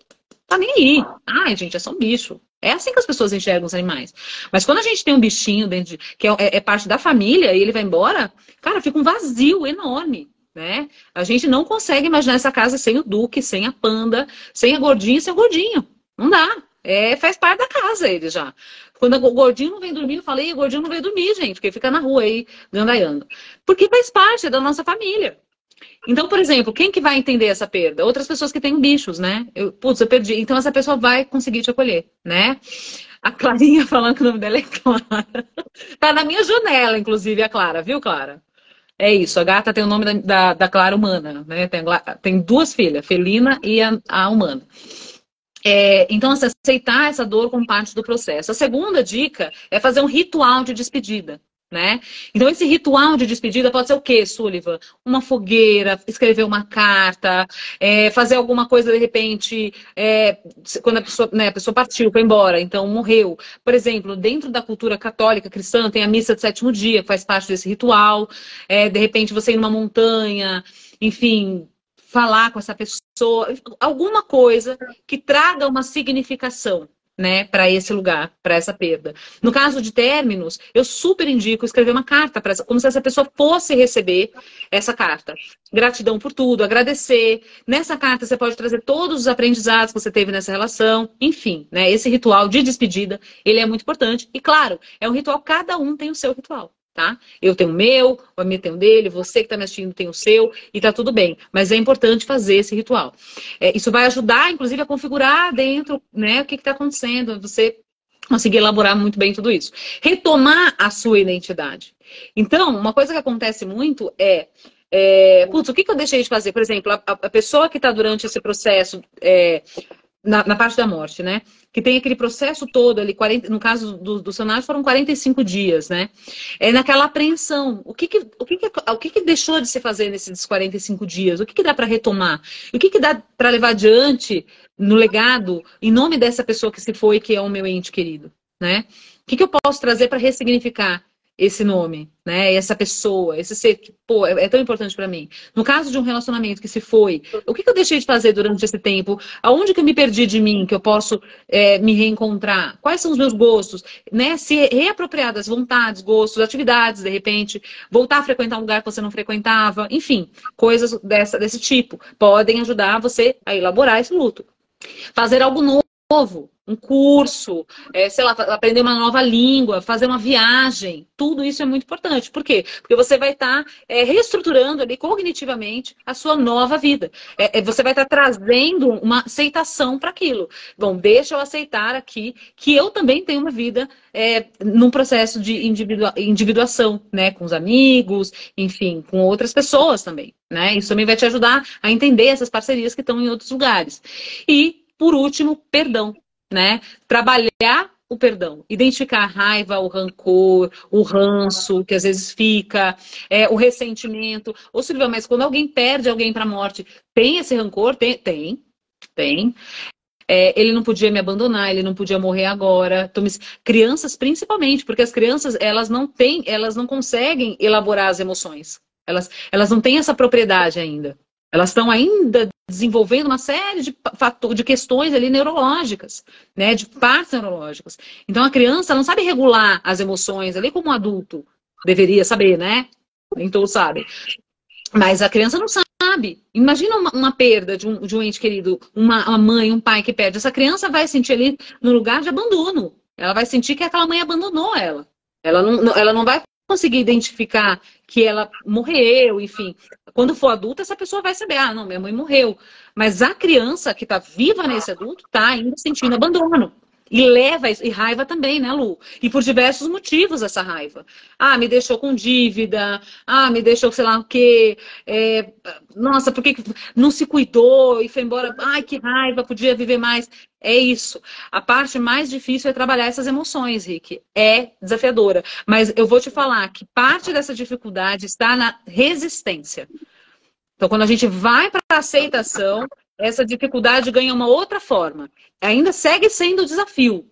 Tá nem aí. Ai, gente, é só um bicho. É assim que as pessoas enxergam os animais. Mas quando a gente tem um bichinho dentro de, que é, é, é parte da família e ele vai embora, cara, fica um vazio enorme. Né? A gente não consegue imaginar essa casa sem o Duque, sem a Panda, sem a Gordinha, sem o Gordinho. Não dá. É, faz parte da casa ele já. Quando o gordinho não vem dormir, eu falei, o gordinho não vem dormir, gente, porque fica na rua aí, gandaiando. Porque faz parte da nossa família. Então, por exemplo, quem que vai entender essa perda? Outras pessoas que têm bichos, né? Eu, putz, eu perdi. Então, essa pessoa vai conseguir te acolher, né? A Clarinha [LAUGHS] falando que o nome dela é Clara. Tá na minha janela, inclusive, a Clara, viu, Clara? É isso, a gata tem o nome da, da, da Clara humana, né? Tem, tem, duas filhas, felina e a, a humana. É, então, aceitar essa dor como parte do processo. A segunda dica é fazer um ritual de despedida. Né? Então, esse ritual de despedida pode ser o quê, Sullivan? Uma fogueira, escrever uma carta, é, fazer alguma coisa de repente, é, quando a pessoa, né, a pessoa partiu, foi embora, então morreu. Por exemplo, dentro da cultura católica cristã, tem a missa de sétimo dia, que faz parte desse ritual. É, de repente, você ir numa montanha, enfim, falar com essa pessoa, alguma coisa que traga uma significação né, para esse lugar, para essa perda. No caso de términos, eu super indico escrever uma carta para como se essa pessoa fosse receber essa carta. Gratidão por tudo, agradecer. Nessa carta você pode trazer todos os aprendizados que você teve nessa relação, enfim, né, esse ritual de despedida, ele é muito importante e claro, é um ritual cada um tem o seu ritual tá? Eu tenho o meu, o Amir tem o dele, você que está me assistindo tem o seu, e tá tudo bem. Mas é importante fazer esse ritual. É, isso vai ajudar, inclusive, a configurar dentro, né, o que está acontecendo, você conseguir elaborar muito bem tudo isso. Retomar a sua identidade. Então, uma coisa que acontece muito é é, putz, o que, que, eu deixei de fazer? Por exemplo, a, a pessoa que está durante esse processo é, na, na, parte da morte, né? Que tem aquele processo todo ali, 40, no caso do, do cenário foram 45 dias, né? É naquela apreensão. O que que, o que, que, o que, que deixou de se fazer nesses 45 dias? O que, que dá para retomar? O que, que dá para levar adiante no legado, em nome dessa pessoa que se foi, que é o meu ente querido, né? O que, que eu posso trazer para ressignificar esse nome, né? Essa pessoa, esse ser que, pô, é, é tão importante para mim. No caso de um relacionamento que se foi, o que, que, eu deixei de fazer durante esse tempo? Aonde que eu me perdi de mim, que eu posso é, me reencontrar? Quais são os meus gostos? Né? Se reapropriar das vontades, gostos, atividades, de repente, voltar a frequentar um lugar que você não frequentava, enfim, coisas dessa, desse tipo, podem ajudar você a elaborar esse luto. Fazer algo novo, um curso, é, sei lá, aprender uma nova língua, fazer uma viagem, tudo isso é muito importante. Por quê? Porque você vai estar tá, é, reestruturando ali cognitivamente a sua nova vida. É, é você vai estar tá trazendo uma aceitação para aquilo. Bom, deixa eu aceitar aqui que eu também tenho uma vida é, num processo de individua individuação, né? Com os amigos, enfim, com outras pessoas também. Né? Isso também vai te ajudar a entender essas parcerias que estão em outros lugares. E, por último, perdão né? Trabalhar o perdão, identificar a raiva, o rancor, o ranço que às vezes fica, é, o ressentimento. Ô Silvia, mas quando alguém perde alguém para a morte, tem esse rancor? Tem, tem. tem. É, ele não podia me abandonar, ele não podia morrer agora. Então, crianças principalmente, porque as crianças elas não têm, elas não conseguem elaborar as emoções. Elas, elas não têm essa propriedade ainda. Elas estão ainda desenvolvendo uma série de, de questões ali neurológicas, né, de partes neurológicas. Então a criança não sabe regular as emoções ali como um adulto deveria saber, né? Nem todos sabem. Mas a criança não sabe. Imagina uma, uma perda de um, de um, ente querido, uma, uma mãe, um pai que perde. Essa criança vai sentir ali no lugar de abandono. Ela vai sentir que aquela mãe abandonou ela. Ela não, ela não vai conseguir identificar que ela morreu, enfim. Quando for adulta, essa pessoa vai saber, ah, não, minha mãe morreu. Mas a criança que está viva nesse adulto está ainda sentindo abandono. E leva, e raiva também, né, Lu? E por diversos motivos essa raiva. Ah, me deixou com dívida. Ah, me deixou, sei lá o quê. É, nossa, por que não se cuidou e foi embora? Ai, que raiva, podia viver mais. É isso. A parte mais difícil é trabalhar essas emoções, Rick. É desafiadora. Mas eu vou te falar que parte dessa dificuldade está na resistência. Então, quando a gente vai para a aceitação, essa dificuldade ganha uma outra forma. Ainda segue sendo desafio,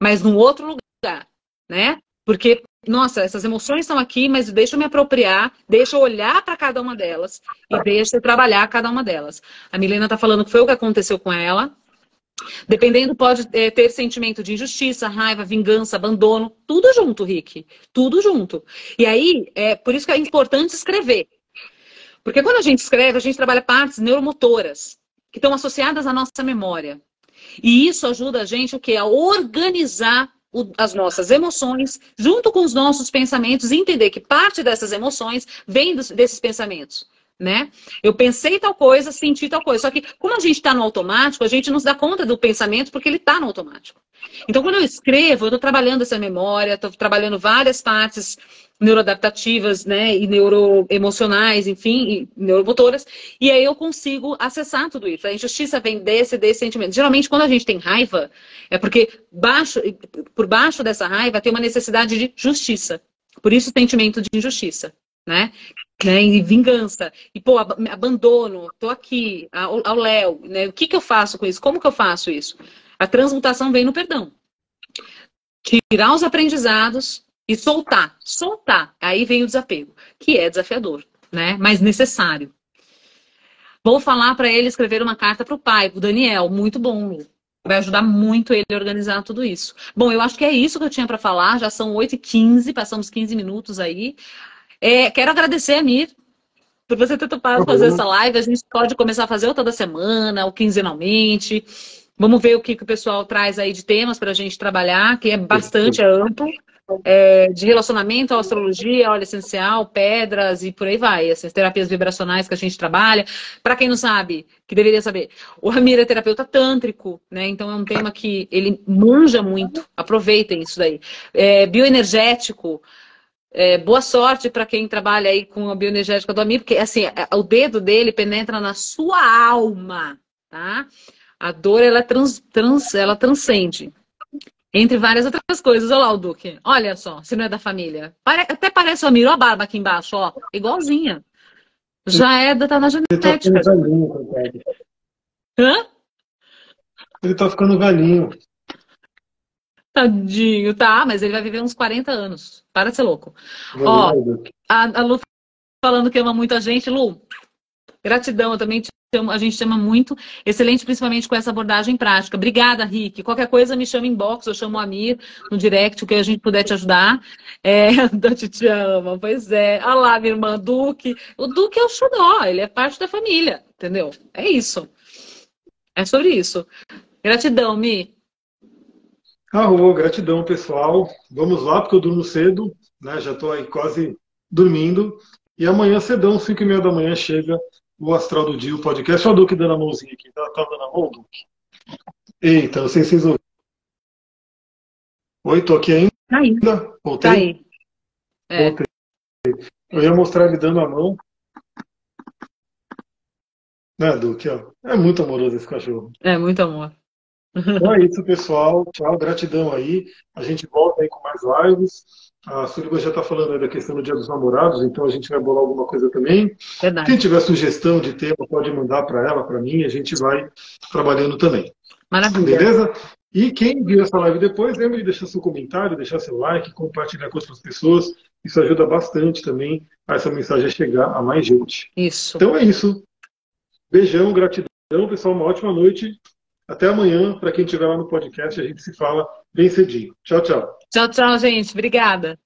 mas num outro lugar, né? Porque, nossa, essas emoções estão aqui, mas deixa eu me apropriar, deixa eu olhar para cada uma delas e deixa eu trabalhar cada uma delas. A Milena está falando que foi o que aconteceu com ela. Dependendo, pode é, ter sentimento de injustiça, raiva, vingança, abandono, tudo junto, Rick. Tudo junto. E aí, é por isso que é importante escrever. Porque quando a gente escreve, a gente trabalha partes neuromotoras, que estão associadas à nossa memória. E isso ajuda a gente o quê? A organizar o, as nossas emoções junto com os nossos pensamentos e entender que parte dessas emoções vem dos, desses pensamentos né? Eu pensei tal coisa, senti tal coisa. Só que, como a gente está no automático, a gente não se dá conta do pensamento porque ele está no automático. Então, quando eu escrevo, eu estou trabalhando essa memória, estou trabalhando várias partes neuroadaptativas, né, e neuroemocionais, enfim, e neuromotoras, e aí eu consigo acessar tudo isso. A injustiça vem desse, desse sentimento. Geralmente, quando a gente tem raiva, é porque baixo, por baixo dessa raiva tem uma necessidade de justiça. Por isso, o sentimento de injustiça, né? né, e vingança, e pô, abandono, tô aqui, ao Léo, né, o que que eu faço com isso? Como que eu faço isso? A transmutação vem no perdão. Tirar os aprendizados e soltar, soltar, aí vem o desapego, que é desafiador, né, mas necessário. Vou falar para ele escrever uma carta para o pai, o Daniel, muito bom, Lu. Vai ajudar muito ele a organizar tudo isso. Bom, eu acho que é isso que eu tinha para falar. Já são 8h15, passamos 15 minutos aí. É, quero agradecer, Amir, por você ter topado uhum. fazer essa live. A gente pode começar a fazer ou toda semana, ou quinzenalmente. Vamos ver o que, que o pessoal traz aí de temas para a gente trabalhar, que é bastante é amplo. É, de relacionamento à astrologia, óleo essencial, pedras e por aí vai. Essas terapias vibracionais que a gente trabalha. Para quem não sabe, que deveria saber, o Ramiro é terapeuta tântrico, né? Então é um tema que ele manja muito. Aproveitem isso daí. É, bioenergético. É, boa sorte para quem trabalha aí com a bioenergética do amigo, porque assim, é, o dedo dele penetra na sua alma, tá? A dor, ela, trans, trans, ela transcende. Entre várias outras coisas. Olha lá o Duque. Olha só, se não é da família. Pare, até parece o Amiro, a barba aqui embaixo, ó. Igualzinha. Já é, tá na genética. Ele tá ficando velhinho, Hã? Ele tá ficando velhinho. Tadinho, tá, mas ele vai viver uns 40 anos. Para de ser louco. Ó, a, a Lu falando que ama muito a gente. Lu, gratidão, eu também te amo, a gente te ama muito. Excelente, principalmente com essa abordagem prática. Obrigada, Rick. Qualquer coisa me chama em box, eu chamo o Amir no direct, o que a gente puder te ajudar. É, [LAUGHS] a te ama, pois é. Olha lá, minha irmã, Duque. O Duque é o xodó, ele é parte da família, entendeu? É isso. É sobre isso. Gratidão, Mi. Arro, gratidão, pessoal. Vamos lá, porque eu durmo cedo, né? Já estou aí quase dormindo. E amanhã cedão, 5 e meia da manhã, chega o Astral do Dia, o podcast. Olha o Duque dando a mãozinha aqui. Tá, tá dando a mão, Duque? Eita, não sei se vocês ouviram. Oi, tô aqui ainda? Tá aí. Voltei? Tá aí. É. Voltei. Eu ia mostrar ele dando a mão. Né, Duque? Ó. É muito amoroso esse cachorro. É, muito amor. Então é isso, pessoal. Tchau, gratidão aí. A gente volta aí com mais lives. A Sullivan já está falando aí da questão do Dia dos Namorados, então a gente vai bolar alguma coisa também. Verdade. Quem tiver sugestão de tema, pode mandar para ela, para mim, a gente vai trabalhando também. Maravilha. Beleza? E quem viu essa live depois, lembre de deixar seu comentário, deixar seu like, compartilhar com outras pessoas. Isso ajuda bastante também a essa mensagem chegar a mais gente. Isso. Então é isso. Beijão, gratidão, pessoal. Uma ótima noite. Até amanhã, para quem estiver lá no podcast, a gente se fala bem cedinho. Tchau, tchau. Tchau, tchau, gente. Obrigada.